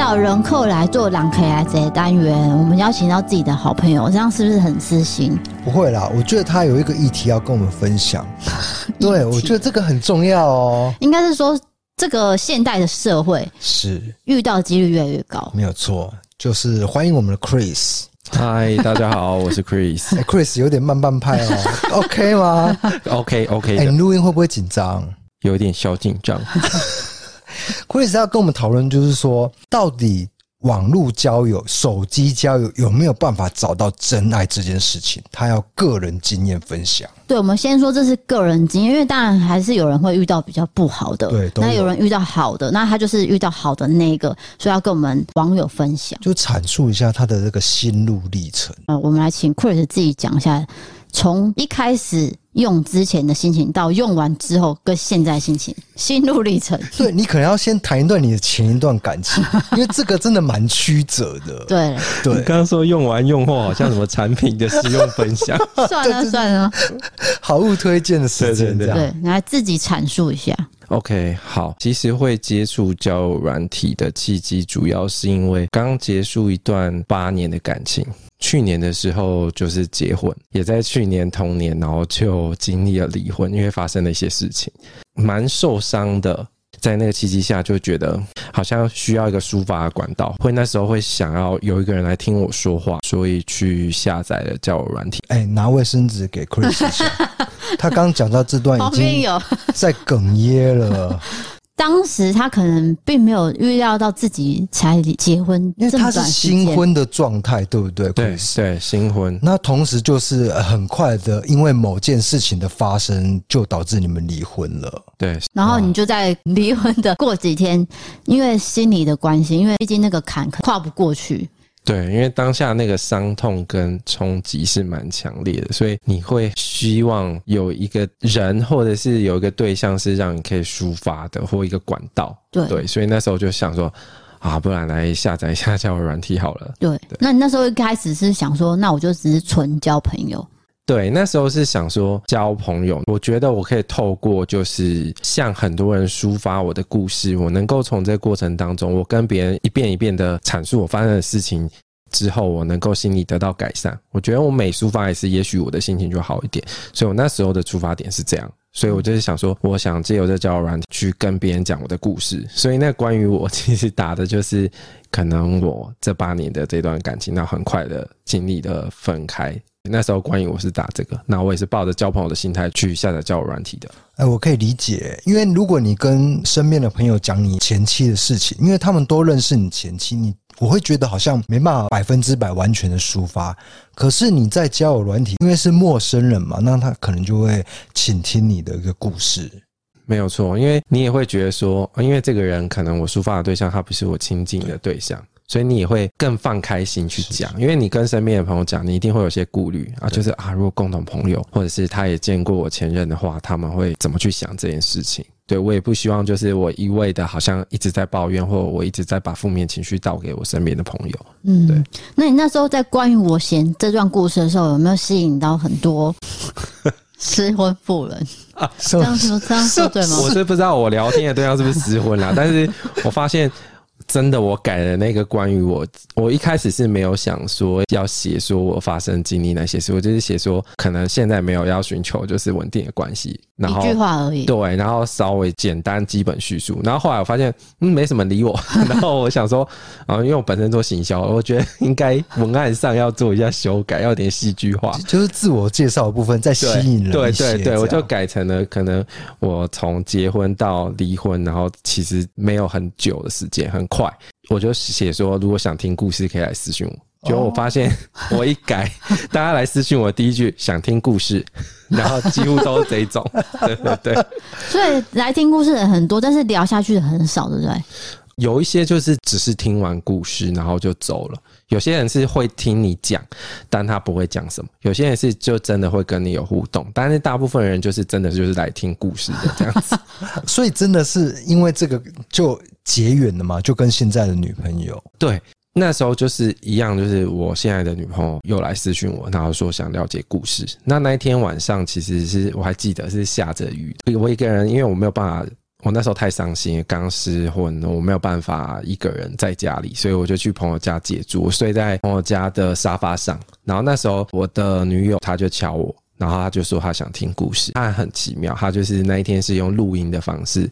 到人客来做朗 K I Z 单元，我们邀请到自己的好朋友，这样是不是很私心？不会啦，我觉得他有一个议题要跟我们分享。题 对，我觉得这个很重要哦。应该是说，这个现代的社会是遇到几率越来越高。没有错，就是欢迎我们的 Chris。嗨，大家好，我是 Chris。欸、Chris 有点慢半拍哦，OK 吗？OK OK。哎、欸，你录音会不会紧张？有点小紧张。Chris 要跟我们讨论，就是说，到底网络交友、手机交友有没有办法找到真爱这件事情，他要个人经验分享。对，我们先说这是个人经验，因为当然还是有人会遇到比较不好的，对，那有人遇到好的，那他就是遇到好的那个，所以要跟我们网友分享，就阐述一下他的这个心路历程。呃，我们来请 Chris 自己讲一下。从一开始用之前的心情，到用完之后跟现在心情，心路历程。对，你可能要先谈一段你的前一段感情，因为这个真的蛮曲折的。对对，刚刚说用完用后好像什么产品的使用分享，算 了算了，好物推荐的时间这样。对，你来自己阐述一下。OK，好，其实会接触交友软体的契机，主要是因为刚结束一段八年的感情。去年的时候就是结婚，也在去年同年，然后就经历了离婚，因为发生了一些事情，蛮受伤的。在那个契机下，就觉得好像需要一个抒发的管道，会那时候会想要有一个人来听我说话，所以去下载了交友软体。哎、欸，拿卫生纸给 Chris 一下，他刚讲到这段已经在 哽咽了。当时他可能并没有预料到自己才结婚，因为他是新婚的状态，对不对？对对，新婚。那同时就是很快的，因为某件事情的发生，就导致你们离婚了。对，然后你就在离婚的过几天，因为心理的关系，因为毕竟那个坎跨不过去。对，因为当下那个伤痛跟冲击是蛮强烈的，所以你会希望有一个人，或者是有一个对象是让你可以抒发的，或一个管道。对，对，所以那时候就想说，啊，不然来下载一下交友软体好了。对，对，那你那时候一开始是想说，那我就只是纯交朋友。对，那时候是想说交朋友，我觉得我可以透过就是向很多人抒发我的故事，我能够从这个过程当中，我跟别人一遍一遍的阐述我发生的事情之后，我能够心里得到改善。我觉得我每抒发一次，也许我的心情就好一点。所以我那时候的出发点是这样，所以我就是想说，我想借由这交友软件去跟别人讲我的故事。所以那关于我 其实打的就是可能我这八年的这段感情，那很快的经历的分开。那时候关于我是打这个，那我也是抱着交朋友的心态去下载交友软体的。哎，我可以理解，因为如果你跟身边的朋友讲你前妻的事情，因为他们都认识你前妻，你我会觉得好像没办法百分之百完全的抒发。可是你在交友软体，因为是陌生人嘛，那他可能就会倾听你的一个故事。没有错，因为你也会觉得说，因为这个人可能我抒发的对象，他不是我亲近的对象。所以你也会更放开心去讲，因为你跟身边的朋友讲，你一定会有些顾虑啊，就是啊，如果共同朋友或者是他也见过我前任的话，他们会怎么去想这件事情？对，我也不希望就是我一味的好像一直在抱怨，或者我一直在把负面情绪倒给我身边的朋友。嗯，对。那你那时候在关于我嫌这段故事的时候，有没有吸引到很多 失婚妇人啊？这样说这样说对吗？我是不知道我聊天的对象是不是失婚啦，但是我发现。真的我改了那个关于我，我一开始是没有想说要写说我发生经历那些事，我就是写说可能现在没有要寻求就是稳定的关系，然后一句话而已。对，然后稍微简单基本叙述，然后后来我发现嗯没什么理我，然后我想说啊，因为我本身做行销，我觉得应该文案上要做一下修改，要点戏剧化，就是自我介绍的部分再吸引人。对对对，我就改成了可能我从结婚到离婚，然后其实没有很久的时间，很快，我就写说如果想听故事可以来私信我。结果我发现 我一改，大家来私信我第一句想听故事，然后几乎都是这一种，对对对。所以来听故事的人很多，但是聊下去的很少，对不对？有一些就是只是听完故事然后就走了，有些人是会听你讲，但他不会讲什么；有些人是就真的会跟你有互动，但是大部分人就是真的就是来听故事的这样子。所以真的是因为这个就结缘了嘛？就跟现在的女朋友对。那时候就是一样，就是我现在的女朋友又来私讯我，然后说想了解故事。那那一天晚上，其实是我还记得是下着雨，我一个人，因为我没有办法，我那时候太伤心，刚失婚，我没有办法一个人在家里，所以我就去朋友家借住，我睡在朋友家的沙发上。然后那时候我的女友她就敲我。然后他就说他想听故事，他很奇妙，他就是那一天是用录音的方式，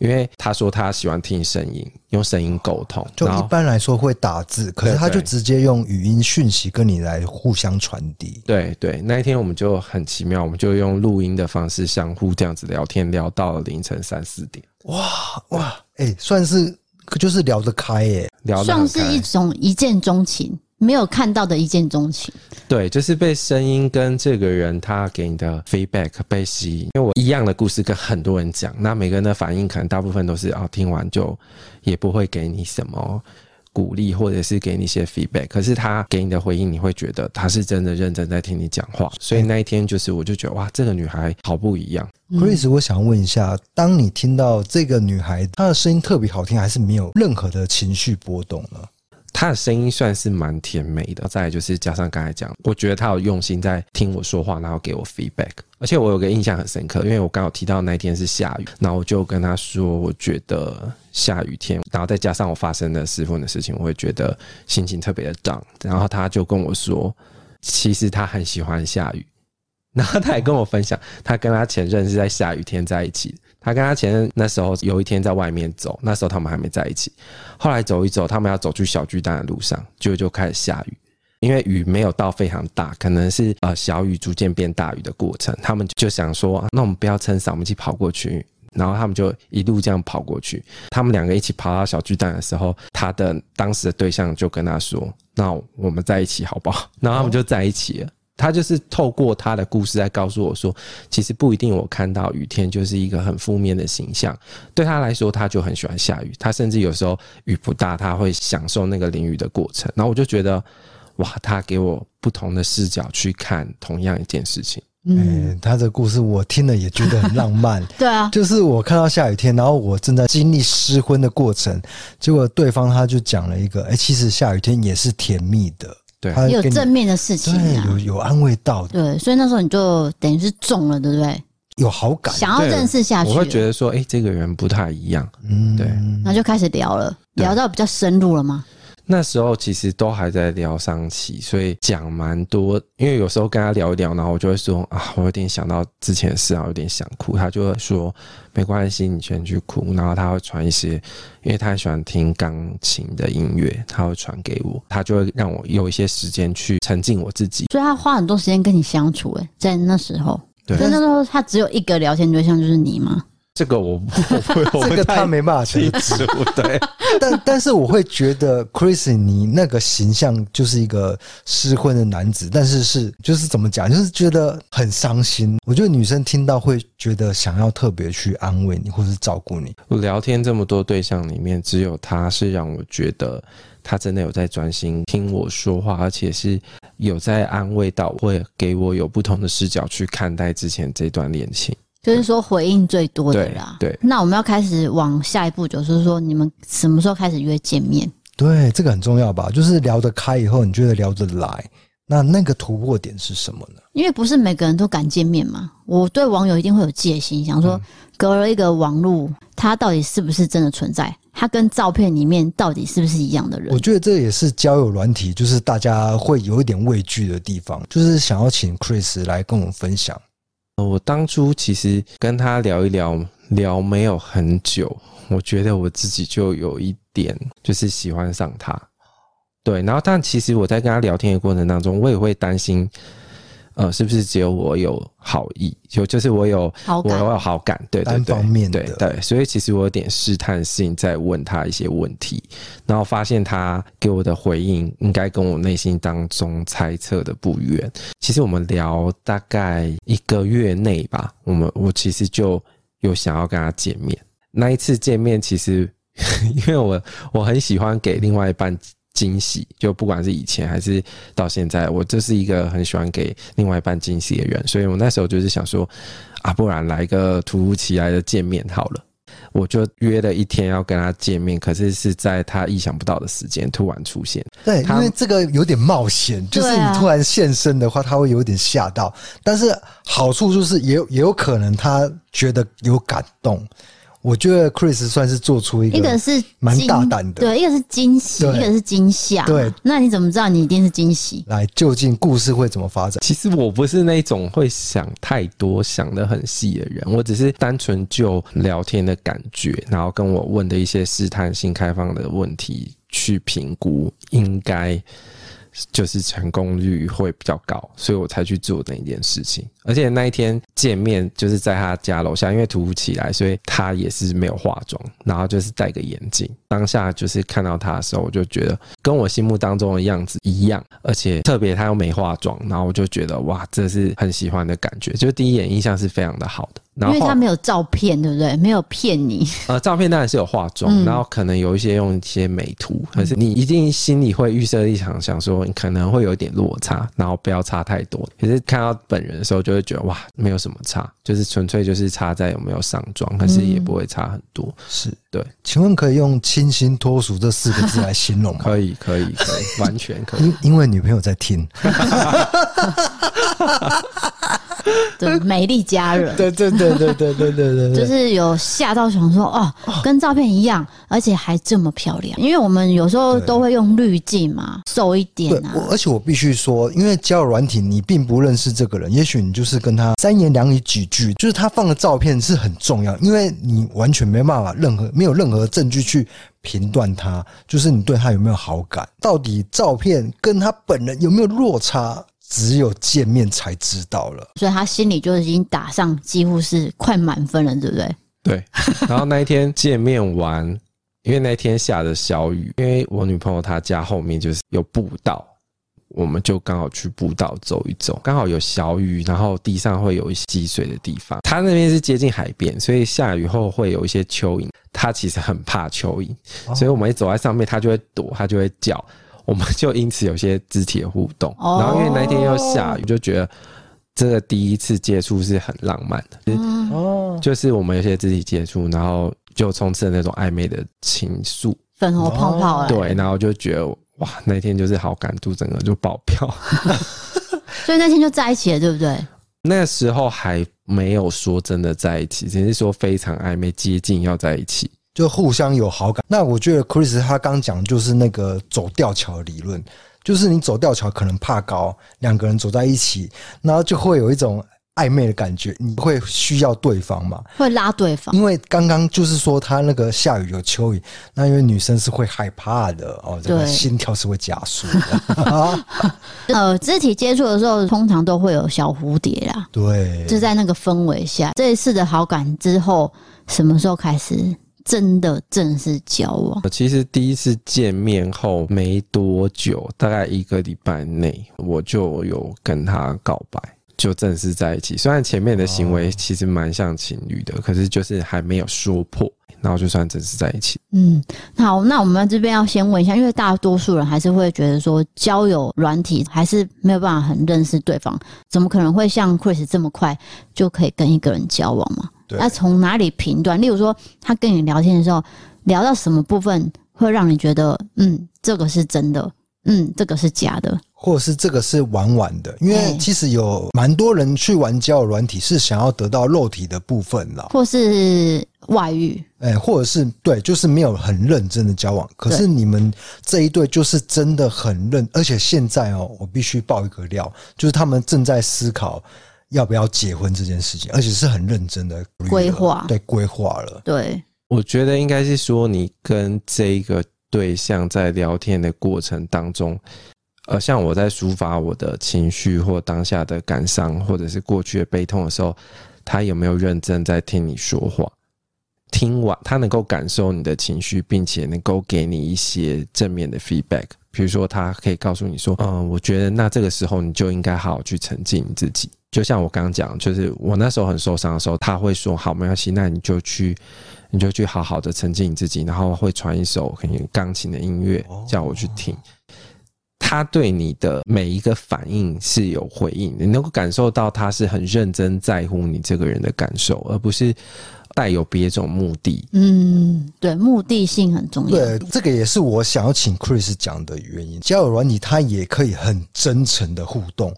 因为他说他喜欢听声音，用声音沟通。就一般来说会打字，可是他就直接用语音讯息跟你来互相传递。对对，那一天我们就很奇妙，我们就用录音的方式相互这样子聊天，聊到了凌晨三四点。哇哇，哎、欸，算是就是聊得开耶，聊得算是一种一见钟情。没有看到的一见钟情，对，就是被声音跟这个人他给你的 feedback 被吸引。因为我一样的故事跟很多人讲，那每个人的反应可能大部分都是哦，听完就也不会给你什么鼓励，或者是给你一些 feedback。可是他给你的回应，你会觉得他是真的认真在听你讲话。所以那一天就是，我就觉得哇，这个女孩好不一样。Chris，我想问一下，当你听到这个女孩她的声音特别好听，还是没有任何的情绪波动呢？他的声音算是蛮甜美的，再来就是加上刚才讲，我觉得他有用心在听我说话，然后给我 feedback。而且我有个印象很深刻，因为我刚好提到那一天是下雨，然后我就跟他说，我觉得下雨天，然后再加上我发生的失婚的事情，我会觉得心情特别的 down。然后他就跟我说，其实他很喜欢下雨，然后他也跟我分享，他跟他前任是在下雨天在一起。他跟他前任那时候有一天在外面走，那时候他们还没在一起。后来走一走，他们要走去小巨蛋的路上，就就开始下雨。因为雨没有到非常大，可能是呃小雨逐渐变大雨的过程。他们就想说，那我们不要撑伞，我们一起跑过去。然后他们就一路这样跑过去。他们两个一起跑到小巨蛋的时候，他的当时的对象就跟他说：“那我们在一起好不好？”然后他们就在一起了。他就是透过他的故事在告诉我说，其实不一定我看到雨天就是一个很负面的形象。对他来说，他就很喜欢下雨。他甚至有时候雨不大，他会享受那个淋雨的过程。然后我就觉得，哇，他给我不同的视角去看同样一件事情。嗯、欸，他的故事我听了也觉得很浪漫。对啊，就是我看到下雨天，然后我正在经历失婚的过程，结果对方他就讲了一个，哎、欸，其实下雨天也是甜蜜的。对，也有正面的事情，啊，有有安慰到的。对，所以那时候你就等于是中了，对不对？有好感，想要认识下去。我会觉得说，哎、欸，这个人不太一样。嗯，对。然后就开始聊了，聊到比较深入了吗？那时候其实都还在疗伤期，所以讲蛮多。因为有时候跟他聊一聊，然后我就会说啊，我有点想到之前的事啊，有点想哭。他就会说没关系，你先去哭。然后他会传一些，因为他很喜欢听钢琴的音乐，他会传给我。他就会让我有一些时间去沉浸我自己。所以他花很多时间跟你相处。诶，在那时候，对，那时候他只有一个聊天对象，就是你吗？这个我不会，这个他没办法去指对，但但是我会觉得，Chris，你那个形象就是一个失婚的男子，但是是就是怎么讲，就是觉得很伤心。我觉得女生听到会觉得想要特别去安慰你，或是照顾你。我聊天这么多对象里面，只有他是让我觉得他真的有在专心听我说话，而且是有在安慰到，会给我有不同的视角去看待之前这段恋情。就是说回应最多的啦，对。对，那我们要开始往下一步，就是说你们什么时候开始约见面？对，这个很重要吧？就是聊得开以后，你觉得聊得来，那那个突破点是什么呢？因为不是每个人都敢见面嘛。我对网友一定会有戒心，想说隔了一个网络，他到底是不是真的存在？他跟照片里面到底是不是一样的人？我觉得这也是交友软体，就是大家会有一点畏惧的地方，就是想要请 Chris 来跟我们分享。我当初其实跟他聊一聊，聊没有很久，我觉得我自己就有一点就是喜欢上他。对，然后但其实我在跟他聊天的过程当中，我也会担心。呃，是不是只有我有好意？就就是我有好感，我有好感，对对对，单方面，对对，所以其实我有点试探性在问他一些问题，然后发现他给我的回应应该跟我内心当中猜测的不远。其实我们聊大概一个月内吧，我们我其实就有想要跟他见面。那一次见面，其实 因为我我很喜欢给另外一半。惊喜，就不管是以前还是到现在，我就是一个很喜欢给另外一半惊喜的人，所以我那时候就是想说，啊，不然来个突如其来的见面好了，我就约了一天要跟他见面，可是是在他意想不到的时间突然出现。对，因为这个有点冒险，就是你突然现身的话，他会有点吓到，但是好处就是也有也有可能他觉得有感动。我觉得 Chris 算是做出一个一个是蛮大胆的，对，一个是惊喜，一个是惊吓。对，那你怎么知道你一定是惊喜？来，究竟故事会怎么发展？其实我不是那种会想太多、想的很细的人，我只是单纯就聊天的感觉，然后跟我问的一些试探性开放的问题去评估，应该。就是成功率会比较高，所以我才去做那一件事情。而且那一天见面就是在他家楼下，因为突如其来，所以他也是没有化妆，然后就是戴个眼镜。当下就是看到他的时候，我就觉得跟我心目当中的样子一样，而且特别他又没化妆，然后我就觉得哇，这是很喜欢的感觉，就第一眼印象是非常的好的。因为他没有照片，对不对？没有骗你。呃，照片当然是有化妆，嗯、然后可能有一些用一些美图，可是你一定心里会预设立场，想说你可能会有点落差，然后不要差太多。可是看到本人的时候，就会觉得哇，没有什么差，就是纯粹就是差在有没有上妆，可是也不会差很多。是对，请问可以用清新脱俗这四个字来形容吗？可以，可以，可以，完全可以。因因为女朋友在听。对，美丽佳人，对对对对对对对对，就是有吓到想说哦，跟照片一样，而且还这么漂亮。因为我们有时候都会用滤镜嘛，瘦一点啊。而且我必须说，因为交友软体，你并不认识这个人，也许你就是跟他三言两语几句，就是他放的照片是很重要，因为你完全没办法任何没有任何证据去评断他，就是你对他有没有好感，到底照片跟他本人有没有落差？只有见面才知道了，所以他心里就已经打上几乎是快满分了，对不对？对。然后那一天见面完，因为那天下着小雨，因为我女朋友她家后面就是有步道，我们就刚好去步道走一走，刚好有小雨，然后地上会有一些积水的地方。他那边是接近海边，所以下雨后会有一些蚯蚓，他其实很怕蚯蚓，所以我们一走在上面，他就会躲，他就会叫。我们就因此有些肢体的互动，然后因为那天又下雨，就觉得这个第一次接触是很浪漫的，哦，就是我们有些肢体接触，然后就充斥那种暧昧的情愫，粉红泡泡，对，然后就觉得哇，那天就是好感度整个就爆表，所以那天就在一起了，对不对？那时候还没有说真的在一起，只是说非常暧昧，接近要在一起。就互相有好感。那我觉得 Chris 他刚讲就是那个走吊桥的理论，就是你走吊桥可能怕高，两个人走在一起，然后就会有一种暧昧的感觉，你会需要对方嘛？会拉对方。因为刚刚就是说他那个下雨有蚯蚓，那因为女生是会害怕的哦，这个心跳是会加速的。呃，肢体接触的时候通常都会有小蝴蝶啦，对，就在那个氛围下，这一次的好感之后，什么时候开始？真的正式交往？其实第一次见面后没多久，大概一个礼拜内，我就有跟他告白，就正式在一起。虽然前面的行为其实蛮像情侣的，可是就是还没有说破，然后就算正式在一起。嗯，好，那我们这边要先问一下，因为大多数人还是会觉得说，交友软体还是没有办法很认识对方，怎么可能会像 Chris 这么快就可以跟一个人交往嘛？那从哪里评断？例如说，他跟你聊天的时候，聊到什么部分会让你觉得，嗯，这个是真的，嗯，这个是假的，或者是这个是玩玩的？因为其实有蛮多人去玩交友软体，是想要得到肉体的部分啦，或是外遇，哎、欸，或者是对，就是没有很认真的交往。可是你们这一对就是真的很认，而且现在哦，我必须爆一个料，就是他们正在思考要不要结婚这件事情，而且是很认真的规划，对，规划了。对，我觉得应该是说，你跟这个对象在聊天的过程当中。呃，像我在抒发我的情绪或当下的感伤，或者是过去的悲痛的时候，他有没有认真在听你说话？听完，他能够感受你的情绪，并且能够给你一些正面的 feedback。比如说，他可以告诉你说：“嗯，我觉得那这个时候你就应该好好去沉浸你自己。”就像我刚刚讲，就是我那时候很受伤的时候，他会说：“好，没关系，那你就去，你就去好好的沉浸你自己。”然后会传一首很钢琴的音乐叫我去听。他对你的每一个反应是有回应，你能够感受到他是很认真在乎你这个人的感受，而不是带有别种目的。嗯，对，目的性很重要。对，这个也是我想要请 Chris 讲的原因。交友软体它也可以很真诚的互动，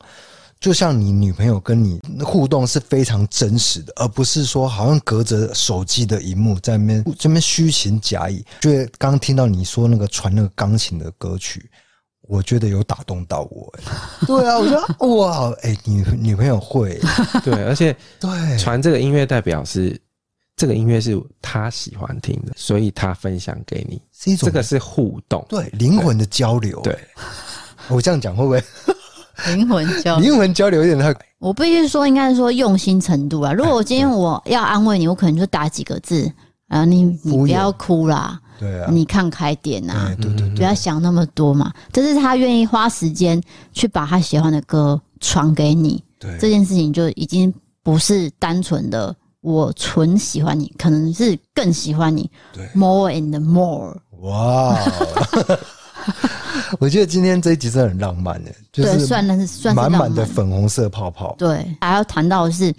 就像你女朋友跟你互动是非常真实的，而不是说好像隔着手机的荧幕在那边这边虚情假意。就刚听到你说那个传那个钢琴的歌曲。我觉得有打动到我，哎，对啊，我觉得哇，哎，女女朋友会，对，而且对传这个音乐代表是这个音乐是他喜欢听的，所以他分享给你，是一种这个是互动，对灵魂的交流，对，我这样讲会不会灵魂交流？灵魂交流有点太，我必须说，应该是说用心程度啊。如果我今天我要安慰你，我可能就打几个字，啊，你你不要哭啦。对啊，你看开点呐、啊，对对对，不要想那么多嘛。这是他愿意花时间去把他喜欢的歌传给你，对这件事情就已经不是单纯的我纯喜欢你，可能是更喜欢你。对，more and more。哇，我觉得今天这一集真的很浪漫的，就是算是算是满满的粉红色泡泡。对，还要谈到的是，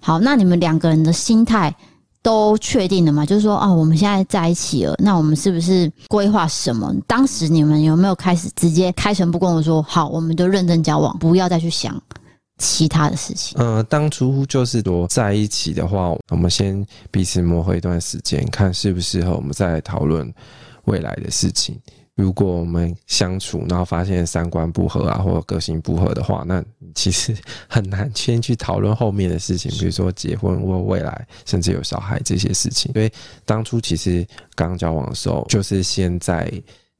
好，那你们两个人的心态。都确定了吗？就是说啊，我们现在在一起了，那我们是不是规划什么？当时你们有没有开始直接开诚布公的说，好，我们就认真交往，不要再去想其他的事情？呃，当初就是说在一起的话，我们先彼此磨合一段时间，看适不适合，我们再来讨论未来的事情。如果我们相处，然后发现三观不合啊，或者个性不合的话，那其实很难先去讨论后面的事情，比如说结婚或未来，甚至有小孩这些事情。所以当初其实刚交往的时候，就是先在。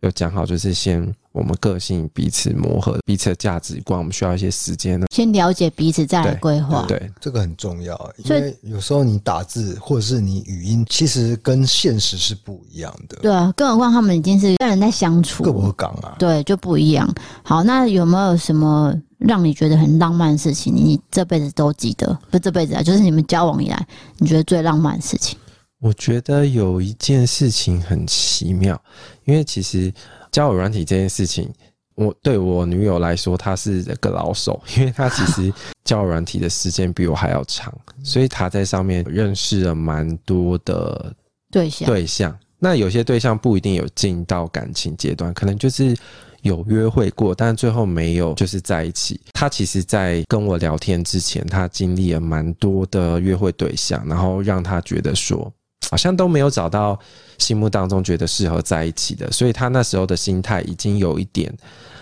有讲好，就是先我们个性彼此磨合，彼此的价值观，我们需要一些时间呢。先了解彼此，再来规划。对，这个很重要，因为有时候你打字或者是你语音，其实跟现实是不一样的。对啊，更何况他们已经是跟人在相处，各不港啊。对，就不一样。好，那有没有什么让你觉得很浪漫的事情？你这辈子都记得？不是这辈子啊，就是你们交往以来，你觉得最浪漫的事情？我觉得有一件事情很奇妙，因为其实交友软体这件事情，我对我女友来说，她是个老手，因为她其实 交友软体的时间比我还要长，所以她在上面认识了蛮多的对象。对象，那有些对象不一定有进到感情阶段，可能就是有约会过，但最后没有就是在一起。她其实，在跟我聊天之前，她经历了蛮多的约会对象，然后让她觉得说。好像都没有找到心目当中觉得适合在一起的，所以他那时候的心态已经有一点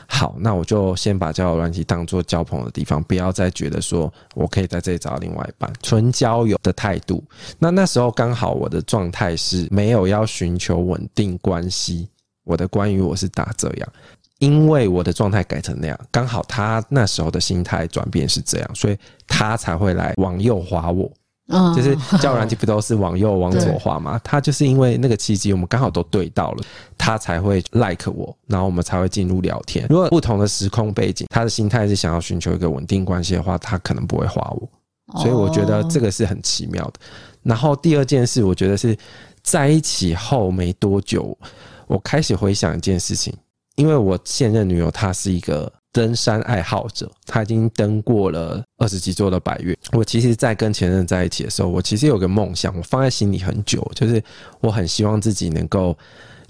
好。那我就先把交友软体当做交朋友的地方，不要再觉得说我可以在这里。找另外一半，纯交友的态度。那那时候刚好我的状态是没有要寻求稳定关系，我的关于我是打这样，因为我的状态改成那样，刚好他那时候的心态转变是这样，所以他才会来往右划我。嗯，就是交友软体不都是往右往左滑吗？他就是因为那个契机，我们刚好都对到了，他才会 like 我，然后我们才会进入聊天。如果不同的时空背景，他的心态是想要寻求一个稳定关系的话，他可能不会滑我。所以我觉得这个是很奇妙的。然后第二件事，我觉得是在一起后没多久，我开始回想一件事情，因为我现任女友她是一个。登山爱好者，他已经登过了二十几座的百岳。我其实，在跟前任在一起的时候，我其实有个梦想，我放在心里很久，就是我很希望自己能够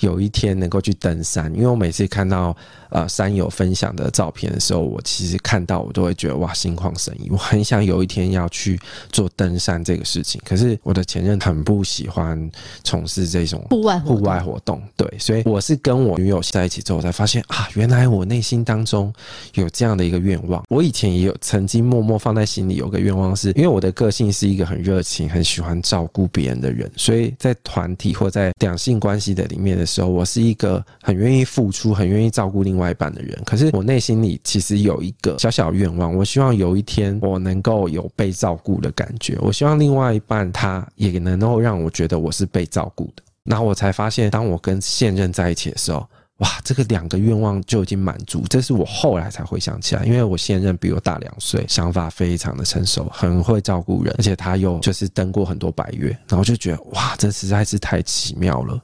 有一天能够去登山，因为我每次看到呃山友分享的照片的时候，我其实看到我都会觉得哇心旷神怡，我很想有一天要去做登山这个事情。可是我的前任很不喜欢从事这种户外户外活动，对，所以我是跟我女友在一起之后，我才发现啊，原来我内心当中有这样的一个愿望。我以前也有曾经默默放在心里，有个愿望是，因为我的个性是一个很热情、很喜欢照顾别人的人，所以在团体或在两性关系的里面的时候，我是一个很愿意付出、很愿意照顾另外一半的人。可是我内心里其实有一个小小愿望，我希望有一天我能够有被照顾的感觉。我希望另外一半他也能够让我觉得我是被照顾的。然后我才发现，当我跟现任在一起的时候，哇，这个两个愿望就已经满足。这是我后来才回想起来，因为我现任比我大两岁，想法非常的成熟，很会照顾人，而且他又就是登过很多百岳，然后就觉得哇，这实在是太奇妙了。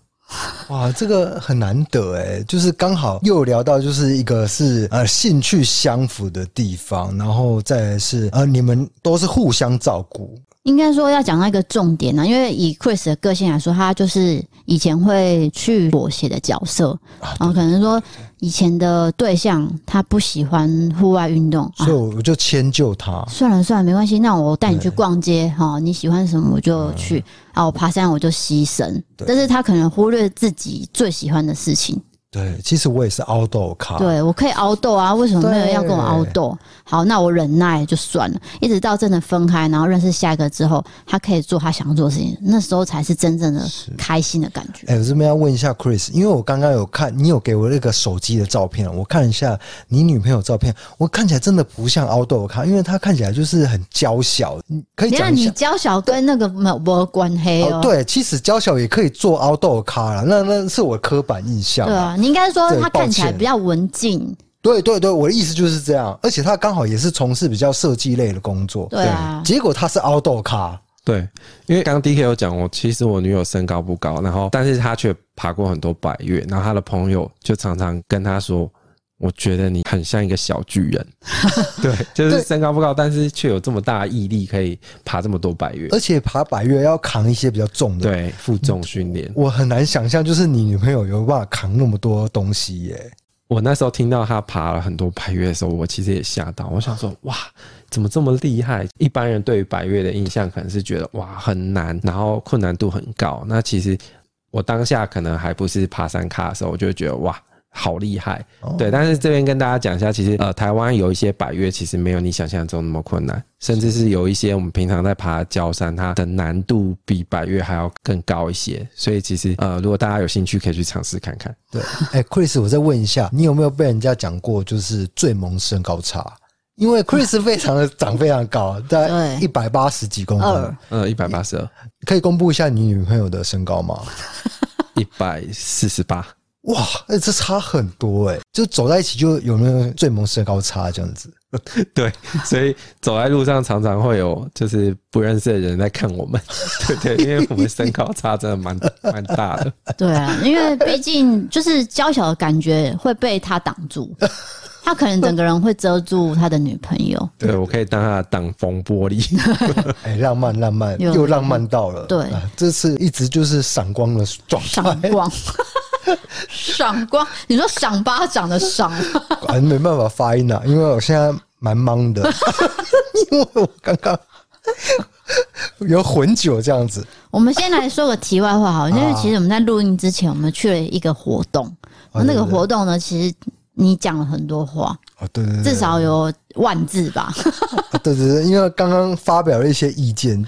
哇，这个很难得哎，就是刚好又聊到就是一个是呃兴趣相符的地方，然后再是呃你们都是互相照顾。应该说要讲到一个重点呢，因为以 Chris 的个性来说，他就是以前会去妥协的角色，然后可能说以前的对象他不喜欢户外运动，所以我就迁就他。算了算了，没关系，那我带你去逛街哈，你喜欢什么我就去啊，我爬山我就牺牲，但是他可能忽略自己最喜欢的事情。对，其实我也是凹豆咖。对，我可以凹豆啊，为什么没有人要跟我凹豆？好，那我忍耐就算了，一直到真的分开，然后认识下一个之后，他可以做他想做的事情，那时候才是真正的开心的感觉。哎、欸，我这边要问一下 Chris，因为我刚刚有看你有给我那个手机的照片，我看一下你女朋友照片，我看起来真的不像凹豆咖，因为她看起来就是很娇小。你可以讲你娇小跟那个没有关系哦。对，其实娇小也可以做凹豆咖了，那那是我刻板印象。对啊。你应该说他看起来比较文静，对对对，我的意思就是这样。而且他刚好也是从事比较设计类的工作，对啊。结果他是凹豆咖，对，因为刚刚 DK 有讲，我其实我女友身高不高，然后但是他却爬过很多百越，然后他的朋友就常常跟他说。我觉得你很像一个小巨人，对，就是身高不高，但是却有这么大的毅力，可以爬这么多百越，而且爬百越要扛一些比较重的，对，负重训练。我很难想象，就是你女朋友有办法扛那么多东西耶。我那时候听到她爬了很多百越的时候，我其实也吓到，我想说，哇，怎么这么厉害？一般人对于百越的印象可能是觉得哇很难，然后困难度很高。那其实我当下可能还不是爬山卡的时候，我就会觉得哇。好厉害，对，但是这边跟大家讲一下，其实呃，台湾有一些百越其实没有你想象中那么困难，甚至是有一些我们平常在爬郊山，它的难度比百越还要更高一些。所以其实呃，如果大家有兴趣，可以去尝试看看。对，哎，Chris，我再问一下，你有没有被人家讲过就是最萌身高差？因为 Chris 非常的长非常高，大概一百八十几公分，嗯，一百八十二，可以公布一下你女朋友的身高吗？一百四十八。哇，哎，这差很多哎，就走在一起就有那个最萌身高差这样子。对，所以走在路上常常会有 就是不认识的人在看我们。对对，因为我们身高差真的蛮蛮大的。对啊，因为毕竟就是娇小的感觉会被他挡住，他可能整个人会遮住他的女朋友。对，我可以当他的挡风玻璃。哎，浪漫浪漫又浪漫到了。对，这次一直就是闪光的状态。闪光。赏光，你说赏巴掌的赏，还没办法发音啊，因为我现在蛮忙的，因为我刚刚有混酒这样子。我们先来说个题外话好，因为其实我们在录音之前，我们去了一个活动，啊、那个活动呢，其实你讲了很多话，哦，对对，至少有万字吧，啊、对对对，因为刚刚发表了一些意见，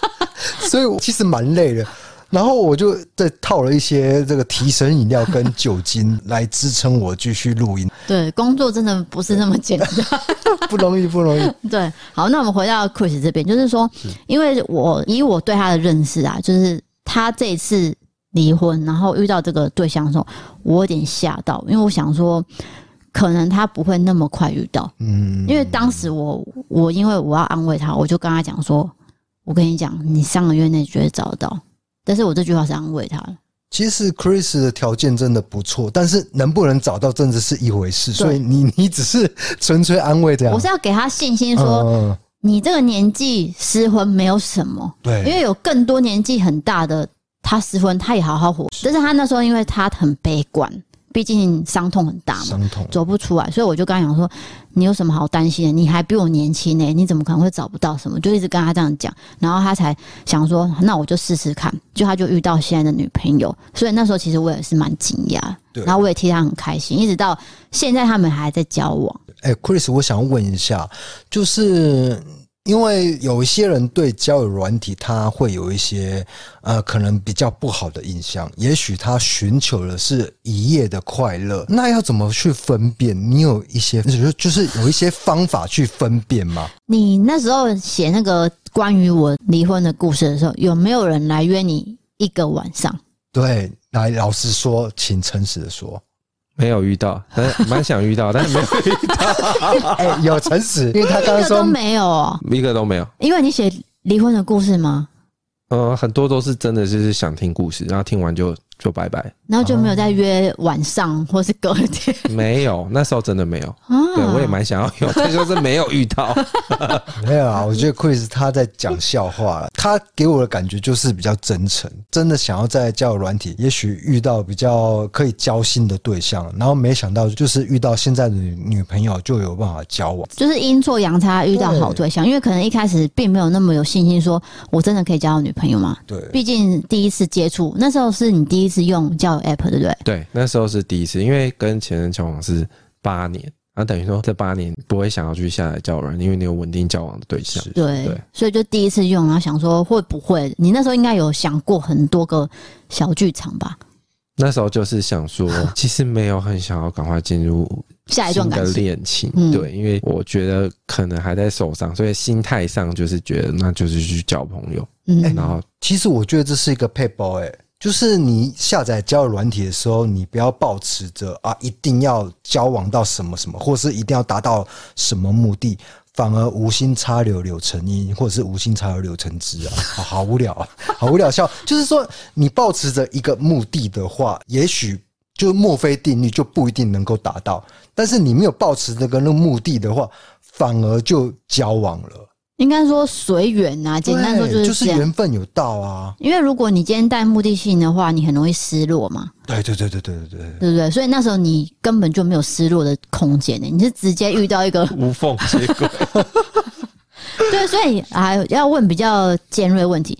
所以我其实蛮累的。然后我就再套了一些这个提神饮料跟酒精来支撑我继续录音。对，工作真的不是那么简单，不容易，不容易。对，好，那我们回到 Chris 这边，就是说，因为我以我对他的认识啊，就是他这一次离婚，然后遇到这个对象的时候，我有点吓到，因为我想说，可能他不会那么快遇到。嗯，因为当时我我因为我要安慰他，我就跟他讲说，我跟你讲，你上个月内绝对找得到。但是我这句话是安慰他了。其实 Chris 的条件真的不错，但是能不能找到真的是一回事。所以你 你只是纯粹安慰这样。我是要给他信心，说你这个年纪失婚没有什么。对，因为有更多年纪很大的他失婚，他也好好活。但是他那时候因为他很悲观。毕竟伤痛很大嘛，伤痛走不出来，所以我就跟他讲说：“你有什么好担心的？你还比我年轻呢，你怎么可能会找不到什么？”就一直跟他这样讲，然后他才想说：“那我就试试看。”就他就遇到现在的女朋友，所以那时候其实我也是蛮惊讶，对，然后我也替他很开心，一直到现在他们还在交往。哎、欸，Chris，我想问一下，就是。因为有一些人对交友软体，他会有一些呃，可能比较不好的印象。也许他寻求的是一夜的快乐，那要怎么去分辨？你有一些就是就是有一些方法去分辨吗？你那时候写那个关于我离婚的故事的时候，有没有人来约你一个晚上？对，来，老实说，请诚实的说。没有遇到，但 蛮想遇到，但是没有遇到。哎、欸，有诚实，因为他刚刚说都没有哦，一个都没有。因为你写离婚的故事吗？呃，很多都是真的，就是想听故事，然后听完就。就拜拜，然后就没有再约晚上或是隔天，没有，那时候真的没有。啊、对，我也蛮想要有，但就是没有遇到。没有啊，我觉得 Chris 他在讲笑话了。他给我的感觉就是比较真诚，真的想要在交友软体，也许遇到比较可以交心的对象，然后没想到就是遇到现在的女女朋友就有办法交往，就是阴错阳差遇到好对象，因为可能一开始并没有那么有信心，说我真的可以交到女朋友嘛。对，毕竟第一次接触，那时候是你第一次。是用交友 App 对不对？对，那时候是第一次，因为跟前任交往是八年，啊，等于说这八年不会想要去下载交友软，因为你有稳定交往的对象。对，对，所以就第一次用，然后想说会不会？你那时候应该有想过很多个小剧场吧？那时候就是想说，其实没有很想要赶快进入下一段的恋情，对，因为我觉得可能还在受伤，所以心态上就是觉得那就是去交朋友。嗯，然后其实我觉得这是一个配包哎。就是你下载交友软体的时候，你不要抱持着啊，一定要交往到什么什么，或是一定要达到什么目的，反而无心插柳柳成荫，或者是无心插柳柳成枝啊，好，好无聊啊，好无聊笑。就是说，你抱持着一个目的的话，也许就墨菲定律就不一定能够达到，但是你没有抱持这个那个目的的话，反而就交往了。应该说随缘啊，简单说就是就是缘分有到啊。因为如果你今天带目的性的话，你很容易失落嘛。对对对对对对对，对不对？所以那时候你根本就没有失落的空间呢，你是直接遇到一个 无缝接轨。对，所以还要问比较尖锐问题。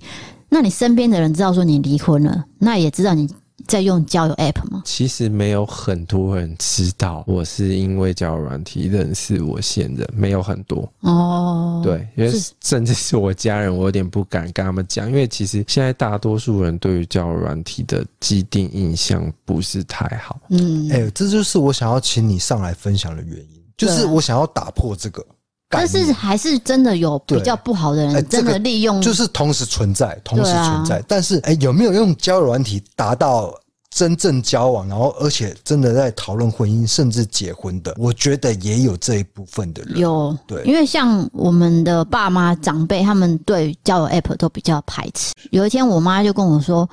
那你身边的人知道说你离婚了，那也知道你。在用交友 App 吗？其实没有很多人知道，我是因为交友软体认识我现任，没有很多哦。对，因为甚至是我家人，我有点不敢跟他们讲，因为其实现在大多数人对于交友软体的既定印象不是太好。嗯，哎、欸，这就是我想要请你上来分享的原因，就是我想要打破这个。但是还是真的有比较不好的人，真的利用，就是同时存在，同时存在。但是，哎，有没有用交友软体达到真正交往，然后而且真的在讨论婚姻，甚至结婚的？我觉得也有这一部分的人。有，对，因为像我们的爸妈长辈，他们对交友 App 都比较排斥。有一天，我妈就跟我说。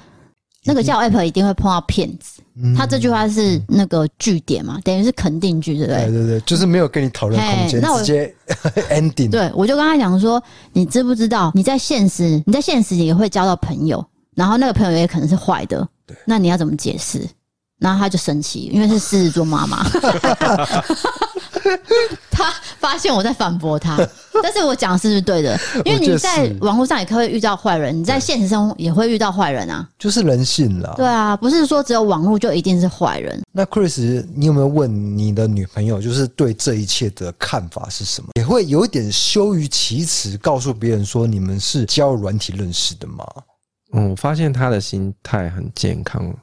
那个叫 App 一定会碰到骗子，他这句话是那个句点嘛，等于是肯定句，对不对？对对对，就是没有跟你讨论空间，直接 ending。对，我就跟他讲说，你知不知道你在现实，你在现实也会交到朋友，然后那个朋友也可能是坏的，对，那你要怎么解释？然后他就生气，因为是狮子座妈妈。他发现我在反驳他，但是我讲的是不是对的？因为你在网络上也可以遇到坏人，你在现实中也会遇到坏人啊，就是人性啦。对啊，不是说只有网络就一定是坏人。那 Chris，你有没有问你的女朋友，就是对这一切的看法是什么？也会有一点羞于启齿，告诉别人说你们是交友软体认识的吗？嗯，我发现他的心态很健康。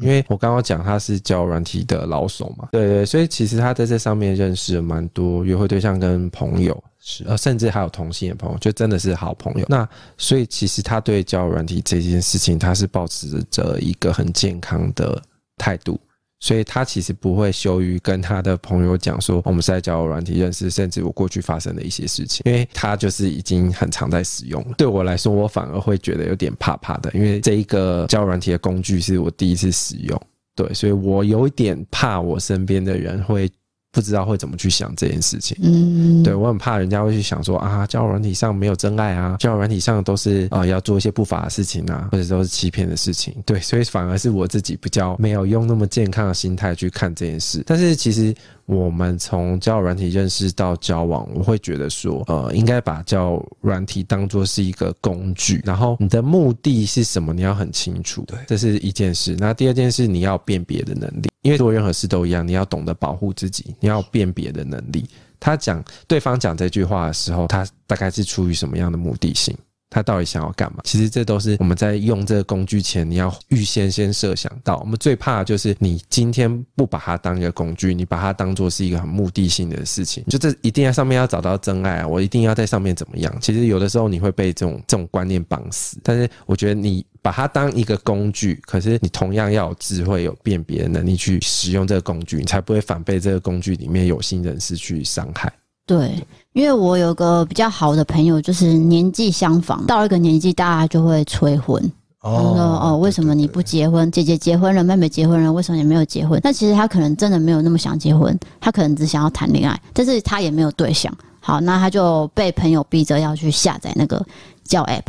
因为我刚刚讲他是交软体的老手嘛，对对，所以其实他在这上面认识了蛮多约会对象跟朋友，是呃，甚至还有同性的朋友，就真的是好朋友。那所以其实他对交软体这件事情，他是保持着一个很健康的态度。所以他其实不会羞于跟他的朋友讲说，我们是在交友软体认识，甚至我过去发生的一些事情，因为他就是已经很常在使用了。对我来说，我反而会觉得有点怕怕的，因为这一个交友软体的工具是我第一次使用，对，所以我有一点怕我身边的人会不知道会怎么去想这件事情。嗯，对，我很怕人家会去想说啊，交友软体上没有真爱啊，交友软体上都是啊、呃、要做一些不法的事情啊，或者都是欺骗的事情。对，所以反而是我自己比较没有用那么健康的心态去看这件事。但是其实我们从交友软体认识到交往，我会觉得说，呃，应该把交友软体当做是一个工具，然后你的目的是什么，你要很清楚。对，这是一件事。那第二件事，你要辨别的能力，因为做任何事都一样，你要懂得保护自己，要辨别的能力。他讲对方讲这句话的时候，他大概是出于什么样的目的性？他到底想要干嘛？其实这都是我们在用这个工具前，你要预先先设想到。我们最怕的就是你今天不把它当一个工具，你把它当做是一个很目的性的事情，就这一定要上面要找到真爱啊！我一定要在上面怎么样？其实有的时候你会被这种这种观念绑死。但是我觉得你把它当一个工具，可是你同样要有智慧、有辨别的能力去使用这个工具，你才不会反被这个工具里面有心人士去伤害。对，因为我有个比较好的朋友，就是年纪相仿，到了一个年纪，大家就会催婚。哦，他说哦，为什么你不结婚？姐姐结婚了，妹妹结婚了，为什么你没有结婚？那其实他可能真的没有那么想结婚，他可能只想要谈恋爱，但是他也没有对象。好，那他就被朋友逼着要去下载那个叫 app，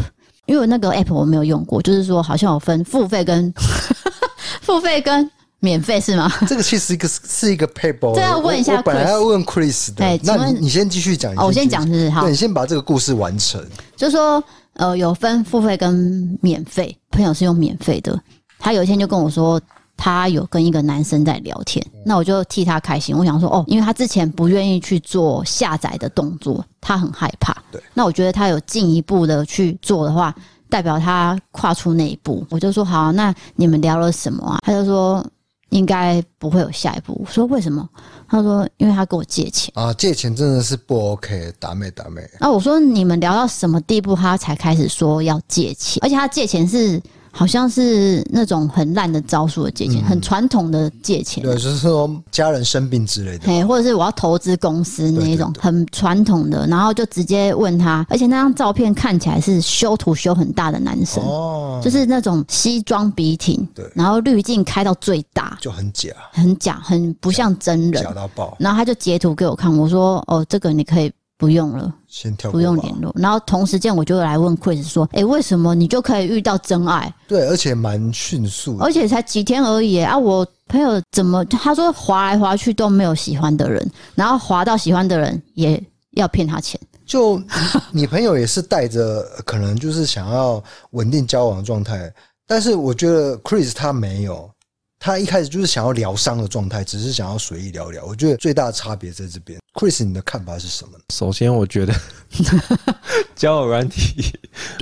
因为那个 app 我没有用过，就是说好像有分付费跟 付费跟。免费是吗？这个其实一个是一个 paper。这要问一下本来要问 Chris 的。哎，那你你先继续讲。哦，我先讲是不是？好，对，你先把这个故事完成。就是说，呃，有分付费跟免费。朋友是用免费的，他有一天就跟我说，他有跟一个男生在聊天。那我就替他开心。我想说，哦，因为他之前不愿意去做下载的动作，他很害怕。对。那我觉得他有进一步的去做的话，代表他跨出那一步。我就说，好，那你们聊了什么啊？他就说。应该不会有下一步。我说为什么？他说因为他跟我借钱啊，借钱真的是不 OK，打妹打妹。那我说你们聊到什么地步，他才开始说要借钱？而且他借钱是。好像是那种很烂的招数的借钱，嗯、很传统的借钱。对，就是说家人生病之类的，嘿，或者是我要投资公司那一种很传统的，然后就直接问他，而且那张照片看起来是修图修很大的男生，哦，就是那种西装笔挺，对，然后滤镜开到最大，就很假，很假，很不像真人，假到爆。然后他就截图给我看，我说：“哦，这个你可以。”不用了，先跳，不用联络。然后同时间我就来问 Chris 说：“哎，为什么你就可以遇到真爱？对，而且蛮迅速，而且才几天而已啊！我朋友怎么他说滑来滑去都没有喜欢的人，然后滑到喜欢的人也要骗他钱。就你朋友也是带着可能就是想要稳定交往的状态，但是我觉得 Chris 他没有。”他一开始就是想要疗伤的状态，只是想要随意聊聊。我觉得最大的差别在这边。Chris，你的看法是什么呢？首先，我觉得 交友软体，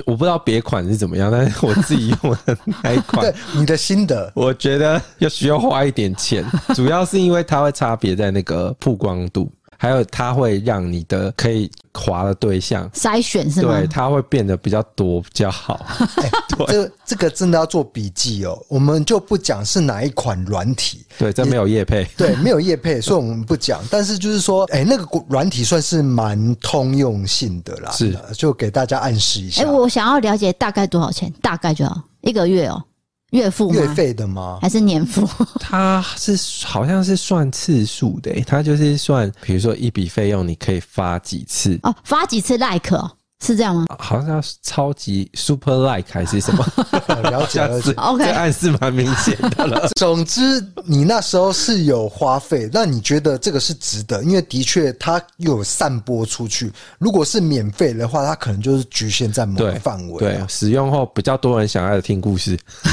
我不知道别款是怎么样，但是我自己用的那一款，你的心得，我觉得要需要花一点钱，主要是因为它会差别在那个曝光度。还有，它会让你的可以滑的对象筛选是吗？对，它会变得比较多，比较好。欸、对，这这个真的要做笔记哦。我们就不讲是哪一款软体，对，这没有业配，对，没有业配，所以我们不讲。但是就是说，哎、欸，那个软体算是蛮通用性的啦，是，就给大家暗示一下。哎、欸，我想要了解大概多少钱，大概就好一个月哦。月付月费的吗？还是年付？它是好像是算次数的，它就是算，比如说一笔费用，你可以发几次哦，发几次 like 哦。是这样吗？好像叫超级 super like 还是什么？了解了解，OK，这暗示蛮明显的了。总之，你那时候是有花费，那你觉得这个是值得？因为的确它又有散播出去。如果是免费的话，它可能就是局限在某个范围。对，使用后比较多人想要听故事，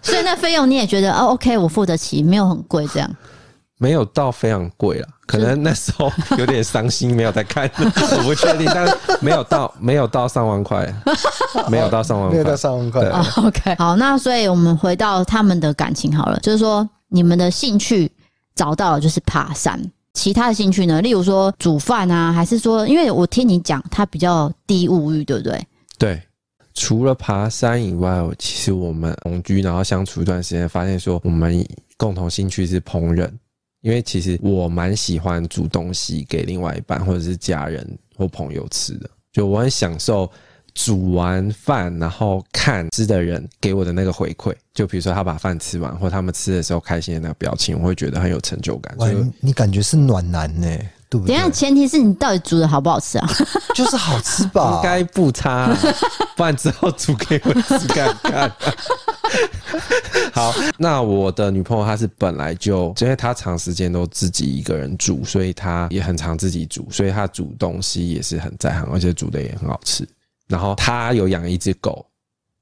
所以那费用你也觉得哦，OK，我付得起，没有很贵这样。没有到非常贵了，可能那时候有点伤心，没有在看，我不确定，但是没有到没有到上 万块，没有到上万块，没有到上万块。Oh, OK，好，那所以我们回到他们的感情好了，就是说你们的兴趣找到了就是爬山，其他的兴趣呢，例如说煮饭啊，还是说，因为我听你讲他比较低物欲，对不对？对，除了爬山以外，其实我们同居然后相处一段时间，发现说我们共同兴趣是烹饪。因为其实我蛮喜欢煮东西给另外一半或者是家人或朋友吃的，就我很享受煮完饭，然后看吃的人给我的那个回馈，就比如说他把饭吃完，或他们吃的时候开心的那个表情，我会觉得很有成就感。哇，你感觉是暖男呢？对不对？等下，前提是你到底煮的好不好吃啊？就是好吃吧？应该不差，不然之后煮给我吃看看。好，那我的女朋友她是本来就，因为她长时间都自己一个人煮，所以她也很常自己煮，所以她煮东西也是很在行，而且煮的也很好吃。然后她有养一只狗，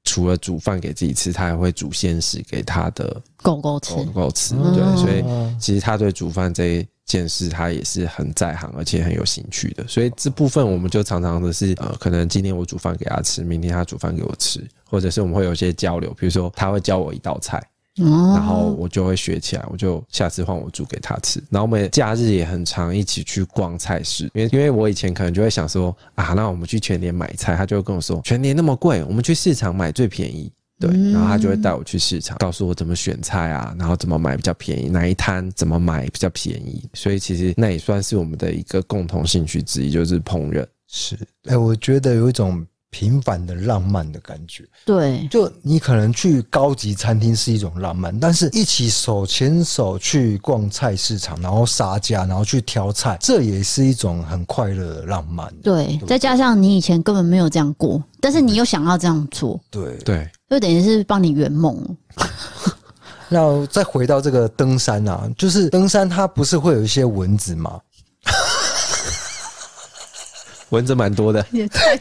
除了煮饭给自己吃，她还会煮鲜食给她的狗狗吃。狗狗吃，对，所以其实她对煮饭这一件事，他也是很在行，而且很有兴趣的。所以这部分我们就常常的是，呃，可能今天我煮饭给他吃，明天他煮饭给我吃。或者是我们会有一些交流，比如说他会教我一道菜，然后我就会学起来，我就下次换我煮给他吃。然后我们假日也很常一起去逛菜市，因为因为我以前可能就会想说啊，那我们去全年买菜，他就会跟我说全年那么贵，我们去市场买最便宜。对，然后他就会带我去市场，告诉我怎么选菜啊，然后怎么买比较便宜，哪一摊怎么买比较便宜。所以其实那也算是我们的一个共同兴趣之一，就是烹饪。是，哎，我觉得有一种。平凡的浪漫的感觉，对，就你可能去高级餐厅是一种浪漫，但是一起手牵手去逛菜市场，然后杀价，然后去挑菜，这也是一种很快乐的浪漫。对，对对，再加上你以前根本没有这样过，但是你又想要这样做，对对，就等于是帮你圆梦。那再回到这个登山啊，就是登山它不是会有一些蚊子吗？蚊子蛮多的，也太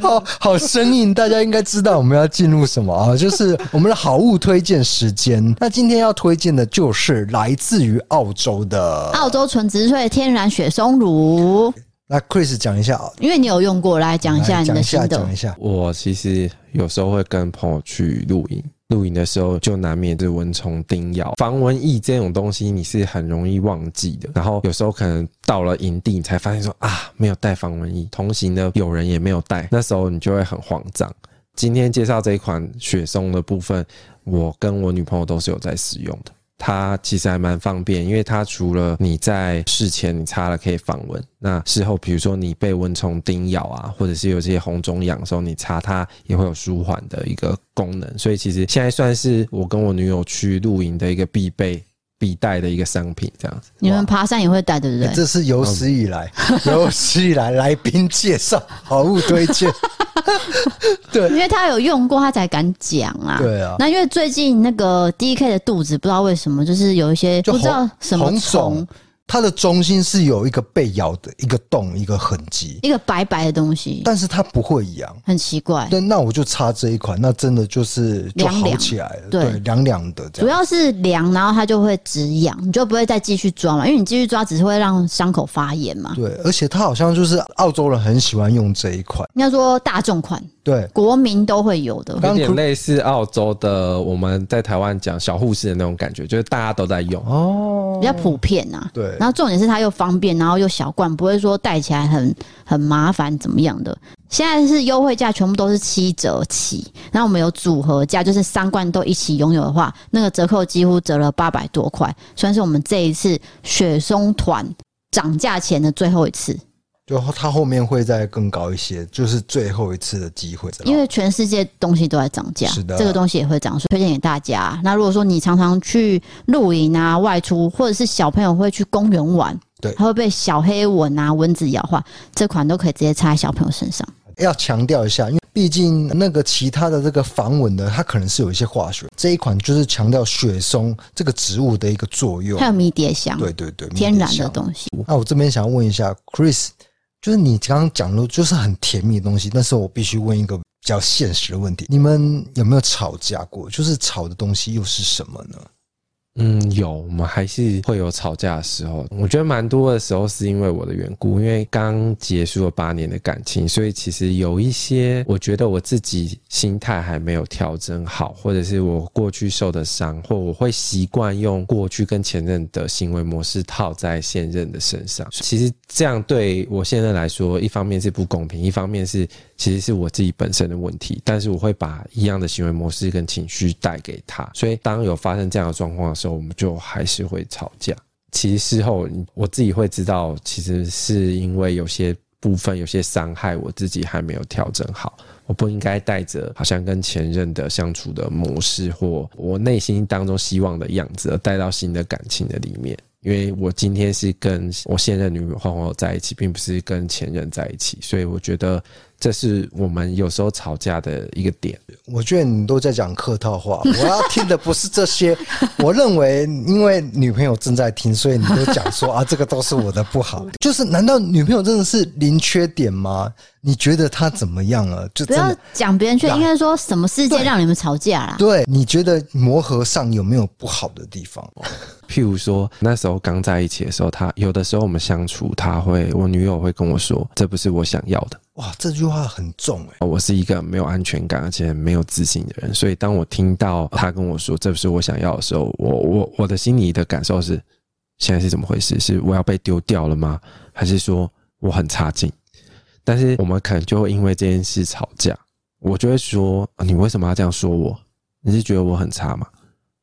好好生硬。大家应该知道我们要进入什么啊？就是我们的好物推荐时间。那今天要推荐的就是来自于澳洲的澳洲纯植萃天然雪松乳。来，Chris 讲一下啊，因为你有用过，来讲一下你的心得。讲一下，我其实有时候会跟朋友去露营。露营的时候就难免对蚊虫叮咬，防蚊液这种东西你是很容易忘记的。然后有时候可能到了营地，你才发现说啊，没有带防蚊液，同行的友人也没有带，那时候你就会很慌张。今天介绍这一款雪松的部分，我跟我女朋友都是有在使用的。它其实还蛮方便，因为它除了你在事前你擦了可以防蚊，那事后比如说你被蚊虫叮咬啊，或者是有这些红肿痒的时候，你擦它也会有舒缓的一个功能。所以其实现在算是我跟我女友去露营的一个必备。必带的一个商品，这样子。你们爬山也会带，对不对？这是有史以来有史以来来宾介绍 好物推荐。对，因为他有用过，他才敢讲啊。对啊。那因为最近那个 DK 的肚子不知道为什么，就是有一些不知道什么虫。它的中心是有一个被咬的一个洞，一个痕迹，一个白白的东西，但是它不会痒，很奇怪。对，那我就擦这一款，那真的就是就好起来了，对，凉凉的。主要是凉，然后它就会止痒，你就不会再继续抓嘛，因为你继续抓只是会让伤口发炎嘛。对，而且它好像就是澳洲人很喜欢用这一款，应该说大众款。对，国民都会有的，有点类似澳洲的，我们在台湾讲小护士的那种感觉，就是大家都在用。哦，比较普遍呐、啊。对，然后重点是它又方便，然后又小罐，不会说带起来很很麻烦怎么样的。现在是优惠价，全部都是七折起，那我们有组合价，就是三罐都一起拥有的话，那个折扣几乎折了八百多块，算是我们这一次雪松团涨价前的最后一次。就它后面会再更高一些，就是最后一次的机会。因为全世界东西都在涨价，是的，这个东西也会涨，所以推荐给大家。那如果说你常常去露营啊、外出，或者是小朋友会去公园玩，对，他会被小黑蚊啊、蚊子咬的话，这款都可以直接擦在小朋友身上。要强调一下，因为毕竟那个其他的这个防蚊的，它可能是有一些化学，这一款就是强调雪松这个植物的一个作用，还有迷迭香，对对对，天然的东西。那我这边想要问一下，Chris。就是你刚刚讲的，就是很甜蜜的东西。但是我必须问一个比较现实的问题：你们有没有吵架过？就是吵的东西又是什么呢？嗯，有，我们还是会有吵架的时候。我觉得蛮多的时候是因为我的缘故，因为刚结束了八年的感情，所以其实有一些，我觉得我自己心态还没有调整好，或者是我过去受的伤，或我会习惯用过去跟前任的行为模式套在现任的身上。其实这样对我现任来说，一方面是不公平，一方面是。其实是我自己本身的问题，但是我会把一样的行为模式跟情绪带给他，所以当有发生这样的状况的时候，我们就还是会吵架。其实事后我自己会知道，其实是因为有些部分有些伤害，我自己还没有调整好。我不应该带着好像跟前任的相处的模式，或我内心当中希望的样子，带到新的感情的里面。因为我今天是跟我现任女朋友在一起，并不是跟前任在一起，所以我觉得这是我们有时候吵架的一个点。我觉得你都在讲客套话，我要听的不是这些。我认为，因为女朋友正在听，所以你都讲说啊，这个都是我的不好。就是，难道女朋友真的是零缺点吗？你觉得她怎么样了？就不要讲别人缺，应该说什么事件让你们吵架啦？对，你觉得磨合上有没有不好的地方？譬如说，那时候刚在一起的时候，他有的时候我们相处，他会，我女友会跟我说：“这不是我想要的。”哇，这句话很重哎！我是一个没有安全感而且没有自信的人，所以当我听到他跟我说“这不是我想要的时候”，我我我的心里的感受是：现在是怎么回事？是我要被丢掉了吗？还是说我很差劲？但是我们可能就会因为这件事吵架，我就会说：“你为什么要这样说我？你是觉得我很差吗？”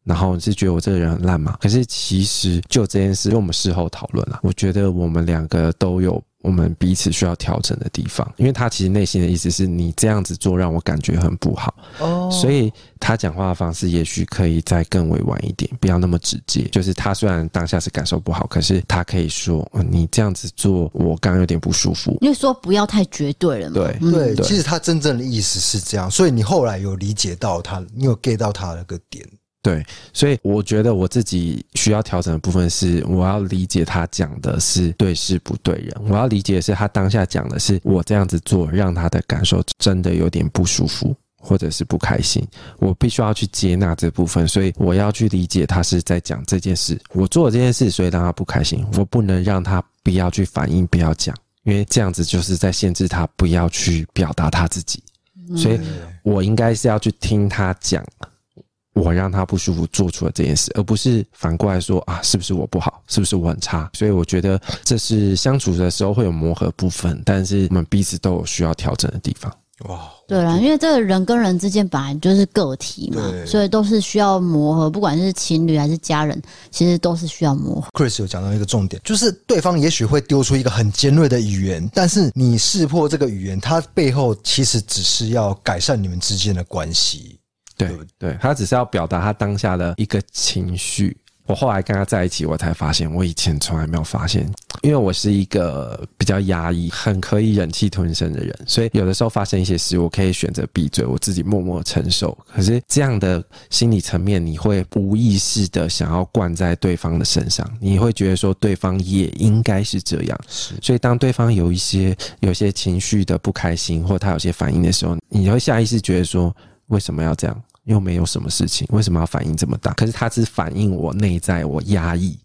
然后你是觉得我这个人很烂吗？可是其实就这件事，因为我们事后讨论了，我觉得我们两个都有我们彼此需要调整的地方。因为他其实内心的意思是你这样子做让我感觉很不好，哦，所以他讲话的方式也许可以再更委婉一点，不要那么直接。就是他虽然当下是感受不好，可是他可以说，你这样子做我刚刚有点不舒服。因为说不要太绝对了嘛。对、嗯、对，其实他真正的意思是这样，所以你后来有理解到他，你有 get 到他那个点。对，所以我觉得我自己需要调整的部分是，我要理解他讲的是对事不对人。我要理解的是他当下讲的是我这样子做让他的感受真的有点不舒服，或者是不开心。我必须要去接纳这部分，所以我要去理解他是在讲这件事。我做了这件事，所以让他不开心。我不能让他不要去反应，不要讲，因为这样子就是在限制他不要去表达他自己。所以我应该是要去听他讲。我让他不舒服，做出了这件事，而不是反过来说啊，是不是我不好，是不是我很差？所以我觉得这是相处的时候会有磨合部分，但是我们彼此都有需要调整的地方。哇，对了，因为这个人跟人之间本来就是个体嘛，所以都是需要磨合，不管是情侣还是家人，其实都是需要磨合。Chris 有讲到一个重点，就是对方也许会丢出一个很尖锐的语言，但是你识破这个语言，它背后其实只是要改善你们之间的关系。对对，他只是要表达他当下的一个情绪。我后来跟他在一起，我才发现我以前从来没有发现，因为我是一个比较压抑、很可以忍气吞声的人，所以有的时候发生一些事，我可以选择闭嘴，我自己默默承受。可是这样的心理层面，你会无意识的想要灌在对方的身上，你会觉得说对方也应该是这样。是，所以当对方有一些有些情绪的不开心，或他有些反应的时候，你会下意识觉得说。为什么要这样？又没有什么事情，为什么要反应这么大？可是他只反映我内在我压抑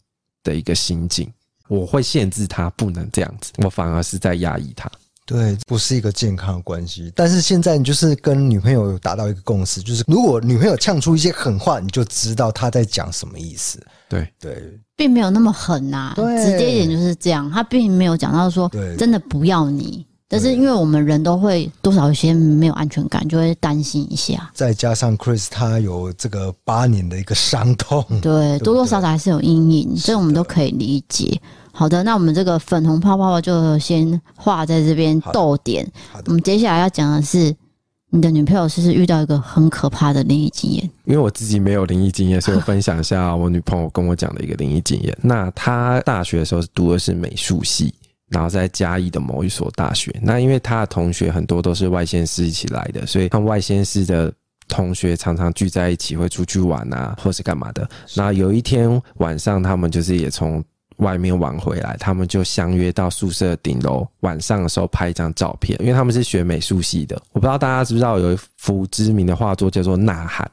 的一个心境，我会限制他不能这样子，我反而是在压抑他。对，不是一个健康的关系。但是现在你就是跟女朋友达到一个共识，就是如果女朋友呛出一些狠话，你就知道她在讲什么意思。对对，并没有那么狠呐、啊，直接一点就是这样。他并没有讲到说真的不要你。但是因为我们人都会多少有些没有安全感，就会担心一下。再加上 Chris 他有这个八年的一个伤痛，对，多多少少还是有阴影，所以我们都可以理解。好的，那我们这个粉红泡泡就先画在这边逗点。我们接下来要讲的是，你的女朋友是不是遇到一个很可怕的灵异经验？因为我自己没有灵异经验，所以我分享一下我女朋友跟我讲的一个灵异经验。那她大学的时候读的是美术系。然后在嘉义的某一所大学，那因为他的同学很多都是外县市一起来的，所以他外县市的同学常常聚在一起，会出去玩啊，或是干嘛的。那有一天晚上，他们就是也从外面玩回来，他们就相约到宿舍顶楼，晚上的时候拍一张照片，因为他们是学美术系的。我不知道大家知不知道，有一幅知名的画作叫做《呐喊》。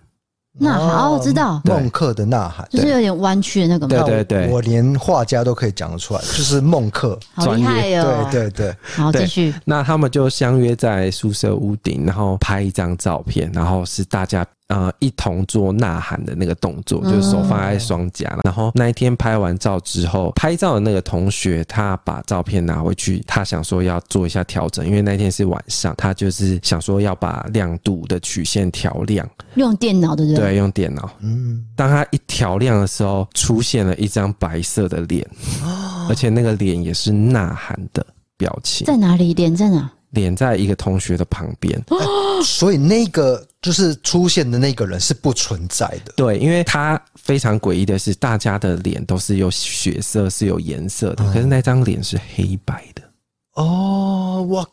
呐喊哦，我知道孟克的呐喊，就是有点弯曲的那个。对对对，我连画家都可以讲得出来，就是孟克，好厉害哦！对对对，好继续。那他们就相约在宿舍屋顶，然后拍一张照片，然后是大家。呃，一同做呐喊的那个动作，就是手放在双颊。然后那一天拍完照之后，拍照的那个同学他把照片拿回去，他想说要做一下调整，因为那天是晚上，他就是想说要把亮度的曲线调亮，用电脑的对不对？对，用电脑。嗯，当他一调亮的时候，出现了一张白色的脸，而且那个脸也是呐喊的。表情，在哪里？脸在哪？脸在一个同学的旁边，欸，所以那个就是出现的那个人是不存在的。对，因为他非常诡异的是，大家的脸都是有血色，是有颜色的，可是那张脸是黑白的。哦，哇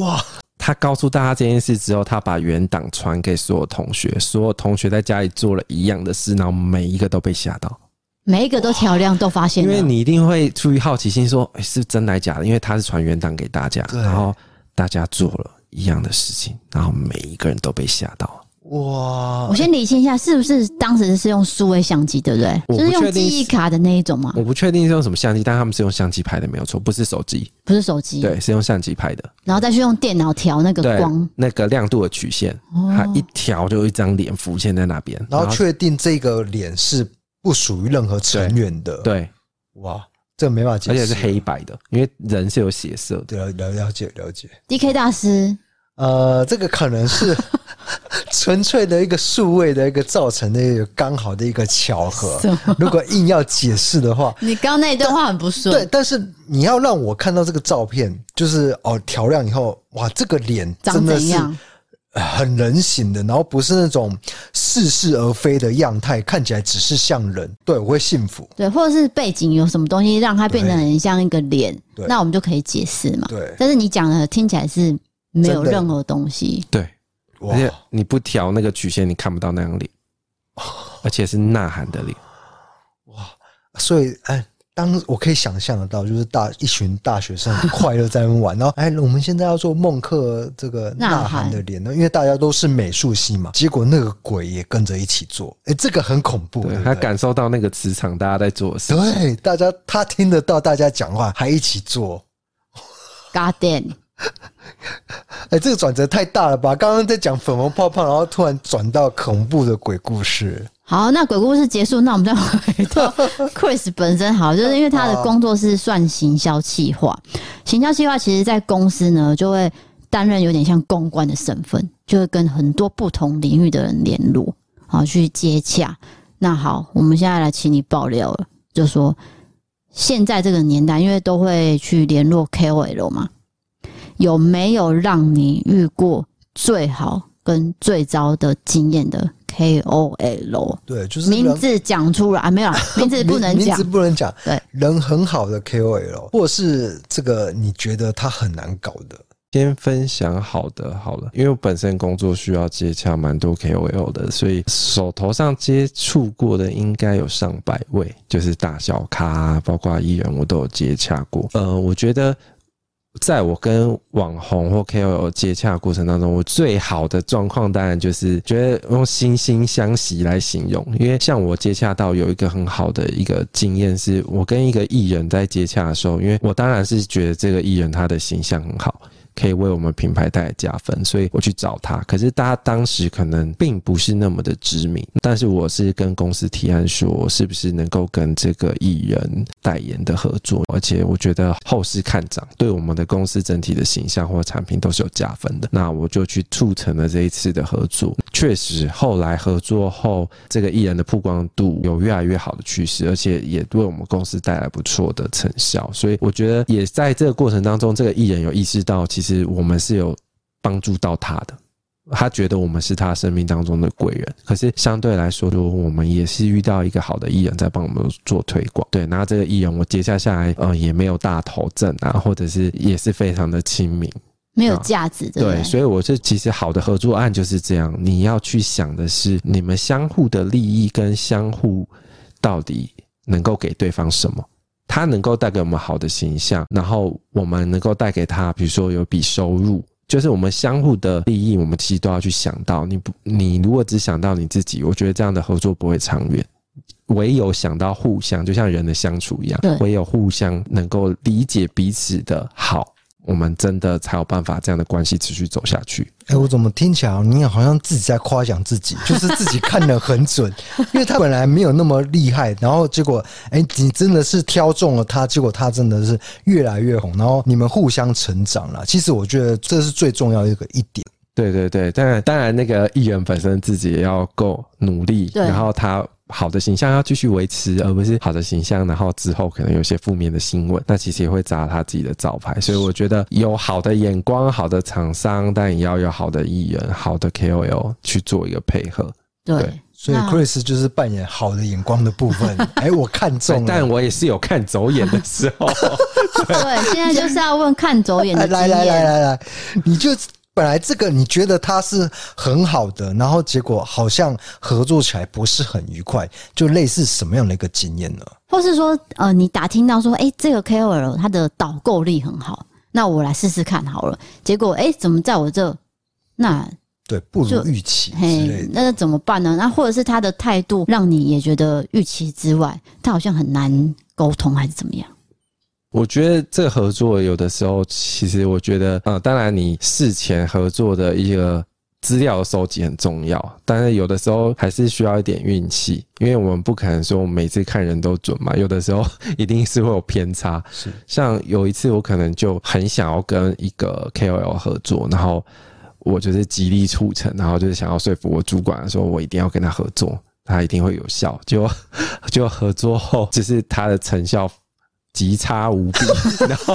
哇！他告诉大家这件事之后，他把原档传给所有同学，所有同学在家里做了一样的事，然后每一个都被吓到，每一个都调亮，都发现。因为你一定会出于好奇心说，欸，是真来假的？因为他是传原档给大家，然后。大家做了一样的事情，然后每一个人都被吓到。哇！我先理清一下，是不是当时是用数位相机，对不对？就是用记忆卡的那一种吗？我不确定是用什么相机，但他们是用相机拍的，没有错，不是手机，不是手机，对，是用相机拍的，然后再去用电脑调那个光，那个亮度的曲线，哦、它一调就有一张脸浮现在那边，然后确定这个脸是不属于任何成员的。对，对哇。这没办法解释，而且是黑白的，因为人是有血色的。对，了了解了解。DK 大师，呃，这个可能是 纯粹的一个数位的一个造成的一个刚好的一个巧合。如果硬要解释的话，你刚刚那一段话很不顺。对，但是你要让我看到这个照片，就是哦，调亮以后，哇，这个脸真的是。很人形的，然后不是那种似是而非的样态，看起来只是像人。对，我会幸福。对，或者是背景有什么东西让它变得很像一个脸，那我们就可以解释嘛。对。但是你讲的听起来是没有任何东西。对。而且你不调那个曲线，你看不到那张脸，而且是呐喊的脸。哇！所以，哎。当我可以想象得到，就是大一群大学生很快乐在那玩，然后哎，我们现在要做孟克这个呐喊的脸呢，因为大家都是美术系嘛，结果那个鬼也跟着一起做，哎，这个很恐怖。对，他感受到那个磁场，大家在做事。对，大家他听得到大家讲话，还一起做。God damn！哎，这个转折太大了吧？刚刚在讲粉红泡泡，然后突然转到恐怖的鬼故事。好，那鬼故事结束，那我们再回到 Chris 本身。好，就是因为他的工作是算行销企划，行销企划其实在公司呢就会担任有点像公关的身份，就会跟很多不同领域的人联络，好去接洽。那好，我们现在来请你爆料了，就说现在这个年代，因为都会去联络 KOL 嘛，有没有让你遇过最好跟最糟的经验的？K O L，对，就是名字讲出来啊，没有 名字不能讲，名字不能讲。对，人很好的 K O L，或是这个你觉得他很难搞的，先分享好的好了，因为我本身工作需要接洽蛮多 K O L 的，所以手头上接触过的应该有上百位，就是大小咖，包括艺人，我都有接洽过。呃，我觉得。在我跟网红或 KOL 接洽的过程当中，我最好的状况当然就是觉得用惺惺相惜来形容，因为像我接洽到有一个很好的一个经验，是我跟一个艺人在接洽的时候，因为我当然是觉得这个艺人他的形象很好。可以为我们品牌带来加分，所以我去找他。可是大家当时可能并不是那么的知名，但是我是跟公司提案说，是不是能够跟这个艺人代言的合作？而且我觉得后市看涨，对我们的公司整体的形象或产品都是有加分的。那我就去促成了这一次的合作。确实，后来合作后，这个艺人的曝光度有越来越好的趋势，而且也为我们公司带来不错的成效。所以我觉得也在这个过程当中，这个艺人有意识到，其实。其实我们是有帮助到他的，他觉得我们是他生命当中的贵人。可是相对来说，我们也是遇到一个好的艺人在帮我们做推广。对，那这个艺人我接下下来，呃，也没有大头症啊，或者是也是非常的亲民，没有价值的。对，所以我是其实好的合作案就是这样。你要去想的是，你们相互的利益跟相互到底能够给对方什么。他能够带给我们好的形象，然后我们能够带给他，比如说有笔收入，就是我们相互的利益，我们其实都要去想到。你不，你如果只想到你自己，我觉得这样的合作不会长远。唯有想到互相，就像人的相处一样，唯有互相能够理解彼此的好。我们真的才有办法这样的关系持续走下去。哎、欸，我怎么听起来你也好像自己在夸奖自己，就是自己看得很准，因为他本来没有那么厉害，然后结果哎、欸，你真的是挑中了他，结果他真的是越来越红，然后你们互相成长了。其实我觉得这是最重要的一个一点。对对对，当然当然那个艺人本身自己也要够努力，然后他。好的形象要继续维持，而不是好的形象，然后之后可能有些负面的新闻，那其实也会砸他自己的招牌。所以我觉得有好的眼光、好的厂商，但也要有好的艺人、好的 KOL 去做一个配合。对。对所以 Chris 就是扮演好的眼光的部分，哎，我看中，但我也是有看走眼的时候。对，现在就是要问看走眼的。来来来来来，你就本来这个你觉得他是很好的，然后结果好像合作起来不是很愉快，就类似什么样的一个经验呢？或是说，呃，你打听到说，哎，这个 KOL 他的导购力很好，那我来试试看好了。结果，哎，怎么在我这那？对，不如预期之类的，那怎么办呢？那或者是他的态度让你也觉得预期之外，他好像很难沟通，还是怎么样？我觉得这个合作有的时候，其实我觉得，呃，当然你事前合作的一个资料的收集很重要，但是有的时候还是需要一点运气，因为我们不可能说每次看人都准嘛，有的时候一定是会有偏差。是，像有一次我可能就很想要跟一个 KOL 合作，然后。我就是极力促成，然后就是想要说服我主管说，我一定要跟他合作，他一定会有效。就就 合作后，就是他的成效极差无比，然后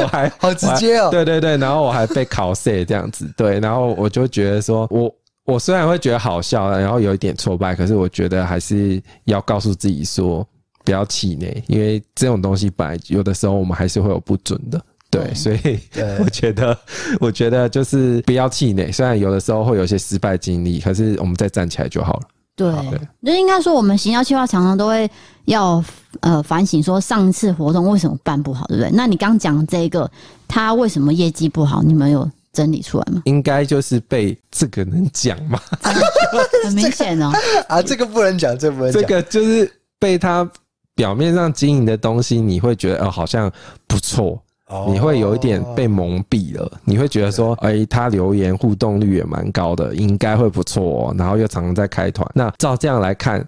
我还 好直接哦，对对对，然后我还被考 C 这样子，对，然后我就觉得说，我我虽然会觉得好笑，然后有一点挫败，可是我觉得还是要告诉自己说，不要气馁，因为这种东西本来有的时候我们还是会有不准的。对，所以 我觉得，我觉得就是不要气馁。虽然有的时候会有一些失败经历，可是我们再站起来就好了。对，那应该说我们行销计划常常都会要呃反省，说上一次活动为什么办不好，对不对？那你刚讲这个，他为什么业绩不好？你们有整理出来吗？应该就是被这个能讲吗？很明显哦。啊，这个不能讲，这个不能讲。这个就是被他表面上经营的东西，你会觉得哦，好像不错。你会有一点被蒙蔽了，你会觉得说，哎，他留言互动率也蛮高的，应该会不错哦。然后又常常在开团，那照这样来看，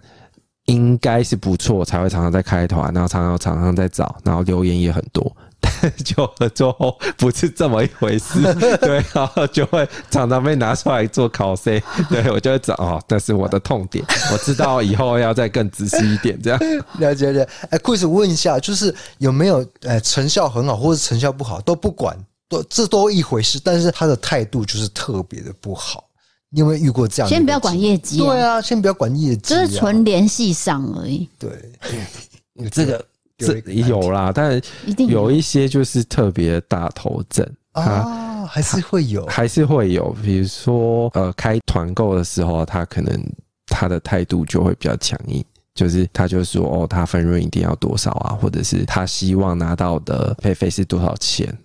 应该是不错才会常常在开团，然后常常常常在找，然后留言也很多。就合作后不是这么一回事，对，然后就会常常被拿出来做考 C，对我就会找哦，这是我的痛点，我知道以后要再更仔细一点，这样 了解了解。哎，Chris 问一下，就是有没有呃成效很好，或者成效不好都不管，都这都一回事，但是他的态度就是特别的不好。你有没有遇过这样？先不要管业绩，对啊，先不要管业绩，就是纯联系上而已。对，你这个。这有啦，但有一些就是特别大头症啊，还是会有，还是会有。比如说，呃，开团购的时候，他可能他的态度就会比较强硬，就是他就说，哦，他分润一定要多少啊，或者是他希望拿到的配费是多少钱。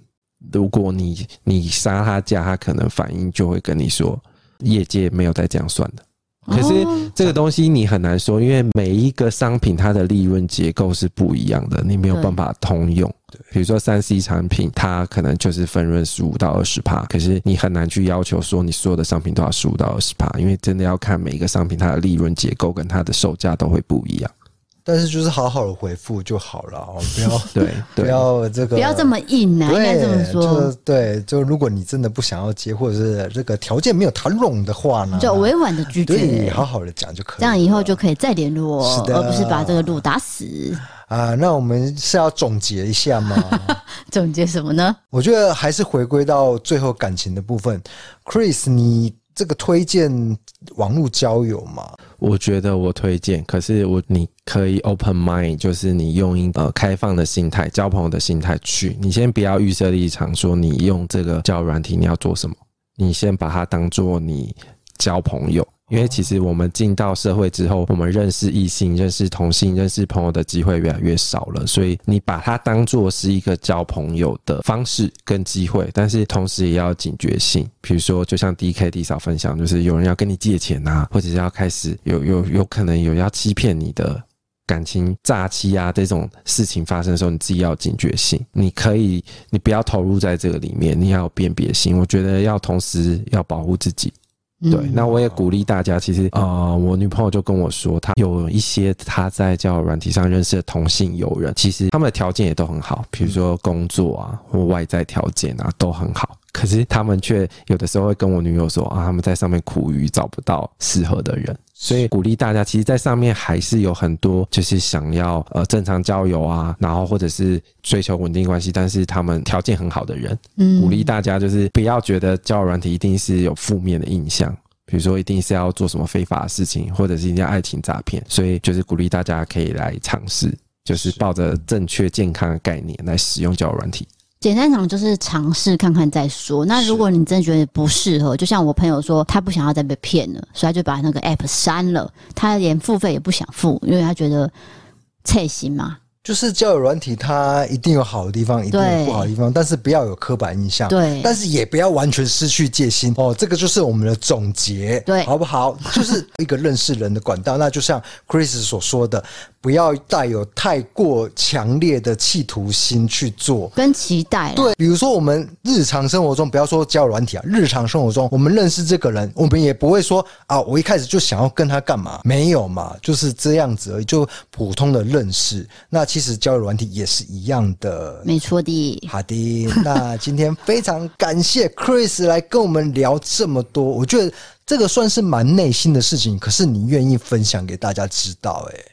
如果你你杀他价，他可能反应就会跟你说，业界没有在这样算的。可是这个东西你很难说，因为每一个商品它的利润结构是不一样的，你没有办法通用。比如说三 C 产品，它可能就是分润十五到二十帕，可是你很难去要求说你所有的商品都要十五到二十帕，因为真的要看每一个商品它的利润结构跟它的售价都会不一样。但是就是好好的回复就好了哦，不要 对，不要这个不要这么硬啊，应该这么说。就对，就如果你真的不想要接，或者是这个条件没有谈拢的话呢，就委婉的拒绝，对，好好的讲就可以。这样以后就可以再联络，是的，而不是把这个路打死啊。那我们是要总结一下吗？总结什么呢？我觉得还是回归到最后感情的部分，Chris，你。这个推荐网络交友吗？我觉得我推荐，可是我你可以 open mind，就是你用一个开放的心态，交朋友的心态去。你先不要预设立场，说你用这个交友软体你要做什么，你先把它当做你交朋友。因为其实我们进到社会之后，我们认识异性、认识同性、认识朋友的机会越来越少了。所以你把它当做是一个交朋友的方式跟机会，但是同时也要警觉性。比如说，就像 D K D 嫂分享，就是有人要跟你借钱啊，或者是要开始有有有可能有要欺骗你的感情诈欺啊这种事情发生的时候，你自己要警觉性。你可以，你不要投入在这个里面，你要有辨别性。我觉得要同时要保护自己。对，那我也鼓励大家。其实，啊，我女朋友就跟我说，她有一些她在交友软体上认识的同性友人，其实他们的条件也都很好，比如说工作啊或外在条件啊都很好。可是他们却有的时候会跟我女友说啊，他们在上面苦于找不到适合的人，所以鼓励大家，其实，在上面还是有很多就是想要呃正常交友啊，然后或者是追求稳定关系，但是他们条件很好的人，嗯，鼓励大家就是不要觉得交友软体一定是有负面的印象，比如说一定是要做什么非法的事情，或者是一定要爱情诈骗，所以就是鼓励大家可以来尝试，就是抱着正确健康的概念来使用交友软体。简单讲就是尝试看看再说。那如果你真的觉得不适合，就像我朋友说，他不想要再被骗了，所以他就把那个 app 删了，他连付费也不想付，因为他觉得菜心嘛。就是交友软体，它一定有好的地方，一定有不好的地方，但是不要有刻板印象，对，但是也不要完全失去戒心哦。这个就是我们的总结，对，好不好？就是一个认识人的管道。那就像 Chris 所说的，不要带有太过强烈的企图心去做，跟期待。对，比如说我们日常生活中，不要说交友软体啊，日常生活中我们认识这个人，我们也不会说啊，我一开始就想要跟他干嘛？没有嘛，就是这样子而已，就普通的认识。那。其实交友软体也是一样的，没错的。好的，那今天非常感谢 Chris 来跟我们聊这么多，我觉得这个算是蛮内心的事情，可是你愿意分享给大家知道，欸，诶。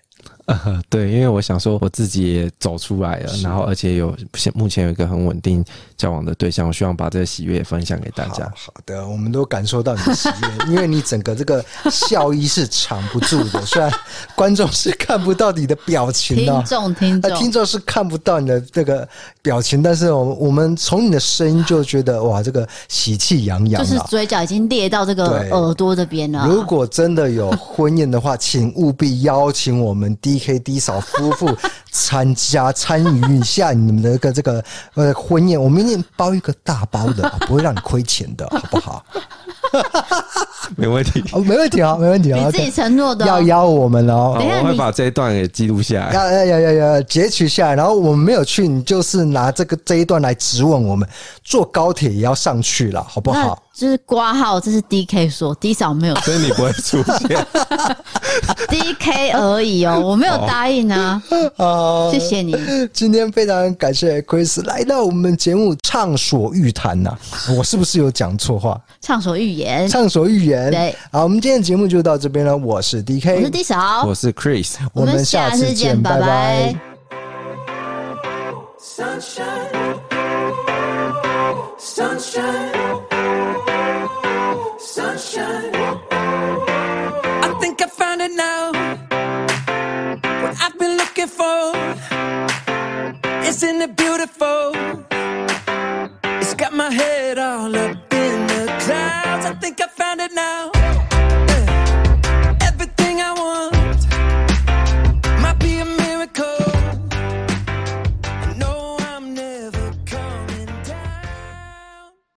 呃，对，因为我想说我自己也走出来了，然后而且有现目前有一个很稳定交往的对象，我希望把这个喜悦分享给大家。好，好的，我们都感受到你的喜悦，因为你整个这个笑意是藏不住的，虽然观众是看不到你的表情的，听众听众听众是看不到你的这个表情，但是我们我们从你的声音就觉得哇，这个喜气洋洋，就是嘴角已经裂到这个耳朵这边了。如果真的有婚宴的话，请务必邀请我们第。K D 嫂夫妇参加参与一下你们的一个这个呃婚宴，我明天包一个大包的，不会让你亏钱的，好不好？没问题，哦，没问题啊，没问题啊，你自己承诺的，要邀我们哦。我会把这一段给记录下来，要要要要要截取下来，然后我们没有去，你就是拿这个这一段来质问我们，坐高铁也要上去了，好不好？就是挂号，这是 D K 说，D 嫂没有，所以你不会出现，D K 而已哦，我没有答应啊。好，谢谢你。今天非常感谢 Chris 来到我们节目畅所欲谈呐，我是不是有讲错话？畅所欲畅所欲言好我们今天的节目就到这边了我是 dk 我是迪小我是 chris 我们下次见拜拜 Isn't it beautiful it's got my head all up